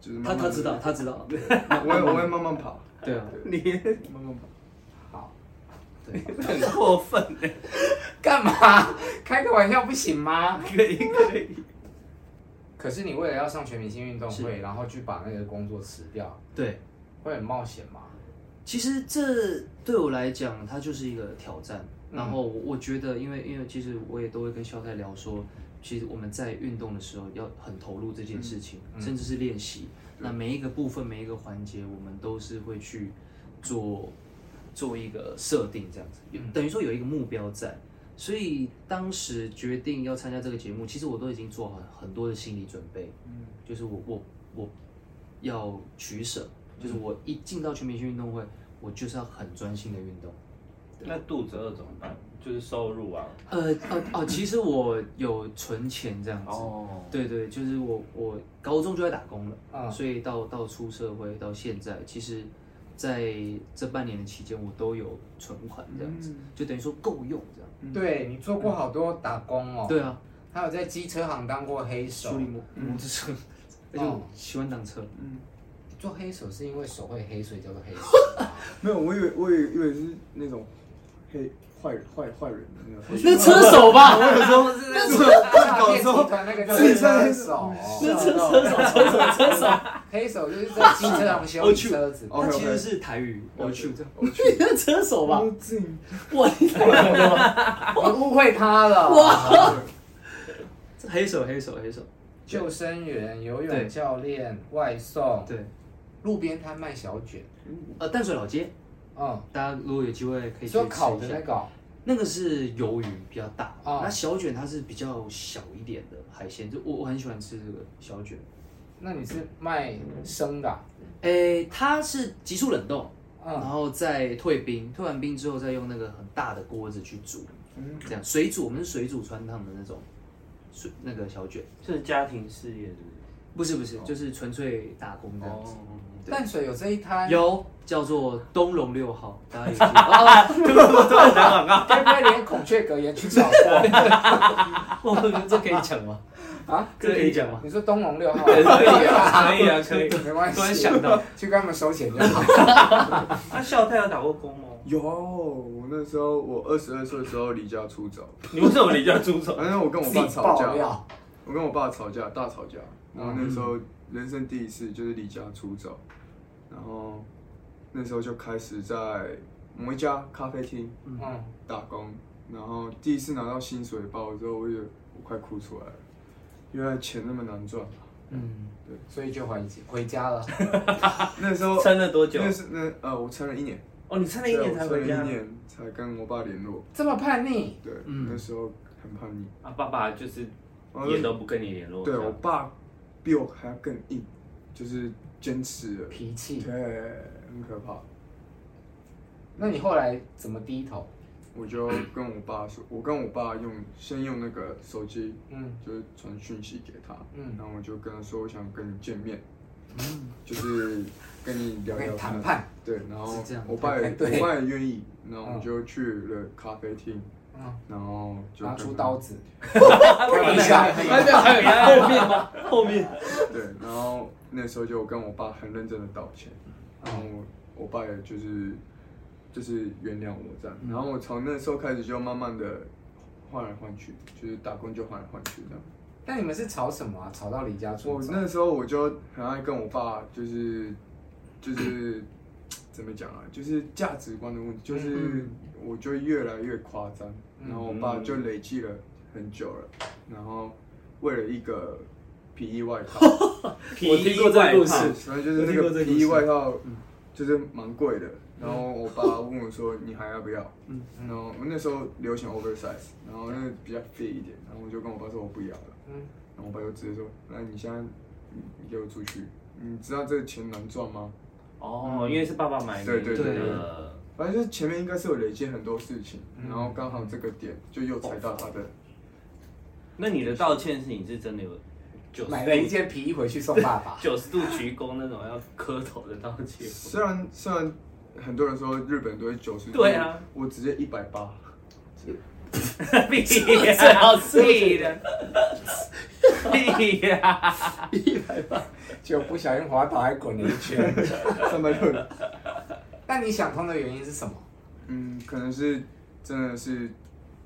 就是
他他知道，他知道。
我会我会慢慢跑。
对啊，
你
慢慢跑。
好，
对，
很过分呢。
干嘛？开个玩笑不行吗？
可以可以。
可是你为了要上全明星运动
会，
然后去把那个工作辞掉，
对，
会很冒险吗？
其实这对我来讲，它就是一个挑战。然后我觉得，因为因为其实我也都会跟肖太聊说，其实我们在运动的时候要很投入这件事情，甚至是练习。那每一个部分、每一个环节，我们都是会去做做一个设定，这样子，等于说有一个目标在。所以当时决定要参加这个节目，其实我都已经做好很多的心理准备。嗯，就是我我我要取舍，就是我一进到全明星运动会，我就是要很专心的运动。
那肚子饿怎么办？就是收入啊。
呃呃哦，其实我有存钱这样子。
哦。
对对，就是我我高中就在打工了，
啊，
所以到到出社会到现在，其实在这半年的期间，我都有存款这样子，就等于说够用这样。
对你做过好多打工哦。
对啊，
还有在机车行当过黑手。
处理摩摩托车，就喜欢挡车。
嗯。
做黑手是因为手会黑，所以叫做黑手。
没有，我以为我以为以为是那种黑坏人坏坏人的那 种。
那车手吧？
我有时候
那车手集团那个叫是车手。
那车车手车手车手。
黑手就是在机车上修车子。
他其实是台语。我去，
我去。
那车手吧？
我我误会他了。
哇！黑手黑手黑手。
救生员、游泳教练、外送。
对。
路边摊卖小卷，
呃，淡水老街，
嗯，
大家如果有机会可以去
说烤的那个，
那个是鱿鱼比较大，
哦，
那小卷它是比较小一点的海鲜，就我我很喜欢吃这个小卷。
那你是卖生的？
诶，它是急速冷冻，
嗯，
然后再退冰，退完冰之后再用那个很大的锅子去煮，嗯，这样水煮，我们是水煮汆烫的那种，水那个小卷，
是家庭事业是
不是？不是不是，就是纯粹打工这样子。
淡水有这一摊，
有叫做东龙六号，大家有记得？
对不对？打广告，
该不会连孔雀阁也去找过？
我 这可以讲吗？
啊，
这可以讲吗？
你说东龙六号
可以啊，可以啊，可以，
没关系。
突然想到，
去跟他们收钱就好。
那笑太有打过工吗？
有，我那时候我二十二岁的时候离家出走。
你为什么离家出走？
反正我跟我爸吵架，我跟我爸吵架，大吵架。然后那时候人生第一次就是离家出走，然后那时候就开始在某一家咖啡厅嗯打工，然后第一次拿到薪水包之后，我就我快哭出来了，因为钱那么难赚。
嗯，对，所以就回回家了。
那时候
撑了多久？
那是那呃，我撑了一年。
哦，你撑了一年才回家？
一年才跟我爸联络。
这么叛逆？
对，那时候很叛逆。
啊，爸爸就是也都不跟你联络。
对我爸。比我还要更硬，就是坚持了。
脾气，
对，很可怕。
那你后来怎么低头？
我就跟我爸说，我跟我爸用先用那个手机，嗯，就是传讯息给他，嗯，然后我就跟他说，我想跟你见面，嗯，就是跟你聊聊
谈判，
对，然后我爸也 我爸也愿意，然后我们就去了咖啡厅。然后就
拿出刀子，
开玩笑，还有还有后面吗？后面。
对，然后那时候就跟我爸很认真的道歉，然后我爸也就是就是原谅我这样，然后我从那时候开始就慢慢的换来换去，就是打工就换来换去这样。
但你们是吵什么啊？吵到离家出走？
我那时候我就很爱跟我爸就是就是 怎么讲啊？就是价值观的问题，就是我就越来越夸张，然后我爸就累积了很久了，然后为了一个皮衣外套，
皮衣外套，
所以就是那个皮衣外套，就是蛮贵的。然后我爸问我说：“你还要不要？”嗯，然后我那时候流行 oversize，然后那个比较 fit 一点，然后我就跟我爸说我不要了。嗯，然后我爸就直接说：“那你现在你给我出去，你知道这个钱能赚吗？”
哦，因为是爸爸买的。
对对对对。反正就是前面应该是有累积很多事情，然后刚好这个点就又踩到他的。
那你的道歉是你是真的有？
买了一件皮衣回去送爸爸，
九十度鞠躬那种要磕头的道歉。
虽然虽然很多人说日本都会九十度，
对啊，
我直接一百八，
屁呀，最好气的，屁呀，
一百八，就不小心滑倒还滚了一圈，
三百六。
但你想通的原因是什么？
嗯，可能是真的是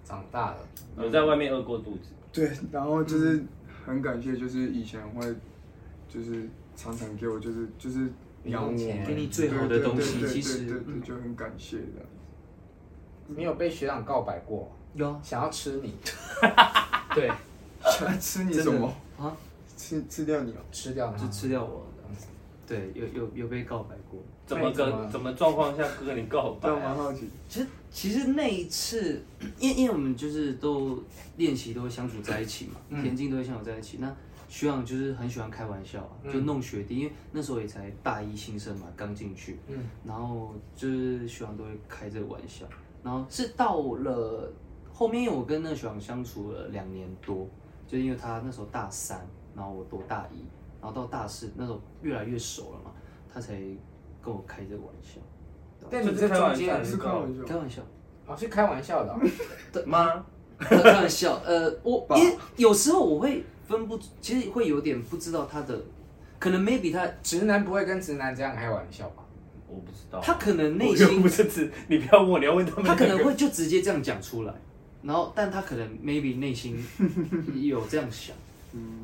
长大了，
有在外面饿过肚子。
对，然后就是。很感谢，就是以前会，就是常常给我，就是就是养我，
给你最好的东西，其实
就很感谢的。
你有被学长告白过？
有，
想要吃你。
对，
想要吃你什么？啊？吃吃掉你哦，
吃掉
就吃掉我。对，有有有被告白过。
怎么个怎么状况下哥你告白？
我蛮好奇。
其实其实那一次，因因为我们就是都练习都会相处在一起嘛，田径都会相处在一起。那学长就是很喜欢开玩笑，就弄学弟，因为那时候也才大一新生嘛，刚进去。嗯。然后就是学长都会开这个玩笑。然后是到了后面，因为我跟那个学长相处了两年多，就因为他那时候大三，然后我读大一。然后到大四那时候越来越熟了嘛，他才跟我开这个玩笑。
但你这中间
是开玩笑，
开玩笑，
哦，是开玩笑的，
对 吗？开玩笑，呃，我 因为有时候我会分不，其实会有点不知道他的，可能 maybe 他
直男不会跟直男这样开玩笑吧？
我不知道，
他可能内心
不是直，你不要问，你要问他们，
他可能会就直接这样讲出来，然后但他可能 maybe 内心有这样想。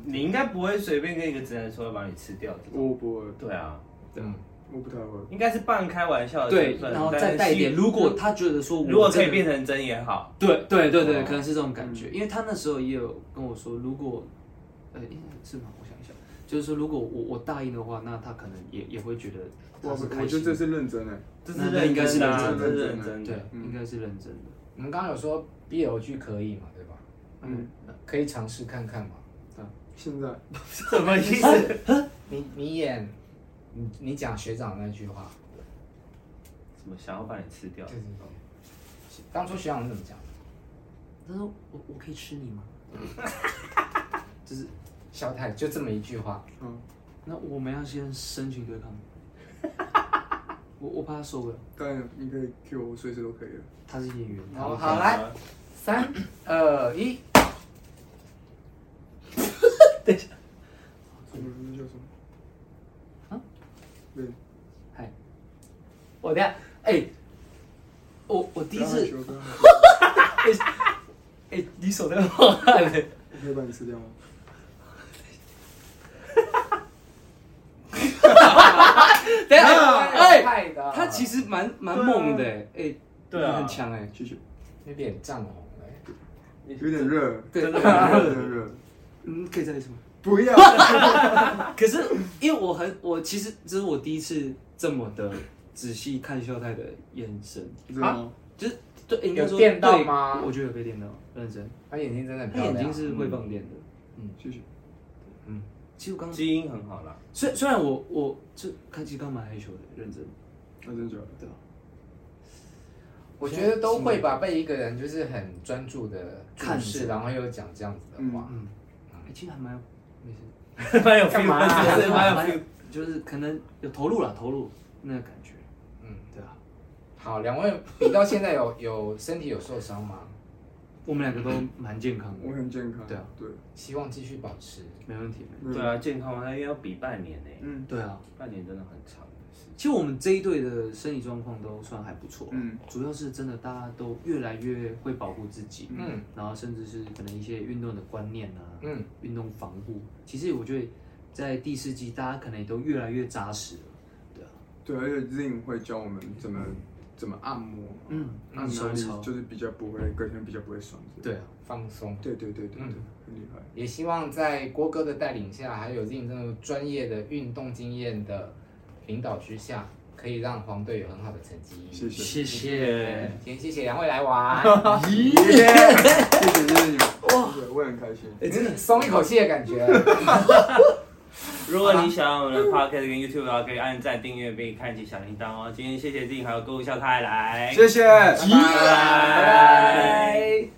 你应该不会随便跟一个直男说要把你吃掉，
我不会。
对啊，
嗯，我不太会。
应该是半开玩笑的，
对，然后再带一点。如果他觉得说，
如果可以变成真也好。
对对对对，可能是这种感觉。因为他那时候也有跟我说，如果，呃，是吗？我想一下，就是说，如果我我答应的话，那他可能也也会觉得，
我我觉得这是认真的，
这是应该是认真的，认真的，
对，应该是认真的。
我们刚刚有说 BL 剧可以嘛，对吧？嗯，可以尝试看看嘛。
现在
什么意思？
你你演，你你讲学长那句话，
怎么想要把你吃掉？对对
对。当初学长是怎么讲的？
他说：“我我可以吃你吗？”
就是小太就这么一句话。
嗯。那我们要先申请对抗。我我怕他受不了。
当然你可以 Q 我，随时都可以了。
他是演员。
好，好来，三二一。
等一下，
什么？那叫什么？啊？对，
嗨，我等下，哎，我我第一次，哎，你手在冒汗嘞，
我可以把你吃掉吗？
等下，哎，他其实蛮蛮猛的，哎，
对啊，
很强哎，
继续，
有点胀红
哎，有点热，
对，有点热。嗯，可以再来一次吗？
不要。
可是因为我很，我其实这是我第一次这么的仔细看秀太的眼神
啊，
就是对，应该说
电到吗？
我觉得有被电到，认真。
他眼睛真的很，
他眼睛是会放电的。
嗯，谢谢。
嗯，其实我刚
基因很好啦。
虽虽然我我这看其实刚蛮害羞的，认真。
认真讲，
对吧？
我觉得都会吧，被一个人就是很专注的看视，然后又讲这样子的话。嗯。
其实还蛮，没事，
蛮有 feel，蛮有 feel，
就是可能有投入了，投入那个感觉，
嗯，对啊。好，两位比到现在有有身体有受伤吗？
我们两个都蛮健康的，
我很健康，
对啊，
对，
希望继续保持，
没问题，
对啊，健康那要比半年呢，
嗯，对啊，
半年真的很长。
其实我们这一队的身体状况都算还不错，嗯，主要是真的大家都越来越会保护自己，嗯，然后甚至是可能一些运动的观念啊，嗯，运动防护，其实我觉得在第四季大家可能也都越来越扎实了，对啊，
对，而且 Zing 会教我们怎么怎么按摩，
嗯，
按哪里就是比较不会，隔天比较不会酸。
对啊，
放松。
对对对对对，
嗯，
很厉害。
也希望在郭哥的带领下，还有 Zing 这种专业的运动经验的领导之下，可以让黄队有很好的成绩。
谢谢
谢谢，
今天谢谢两位来玩，
耶！谢谢谢谢你们，哇，我也很开心。
哎，真的松一口气的感觉。
如果你喜欢我们的 Podcast 跟 YouTube 的话，可以按赞、订阅并开启小铃铛哦。今天谢谢 Zing 还有购物笑太来，
谢谢，
拜拜。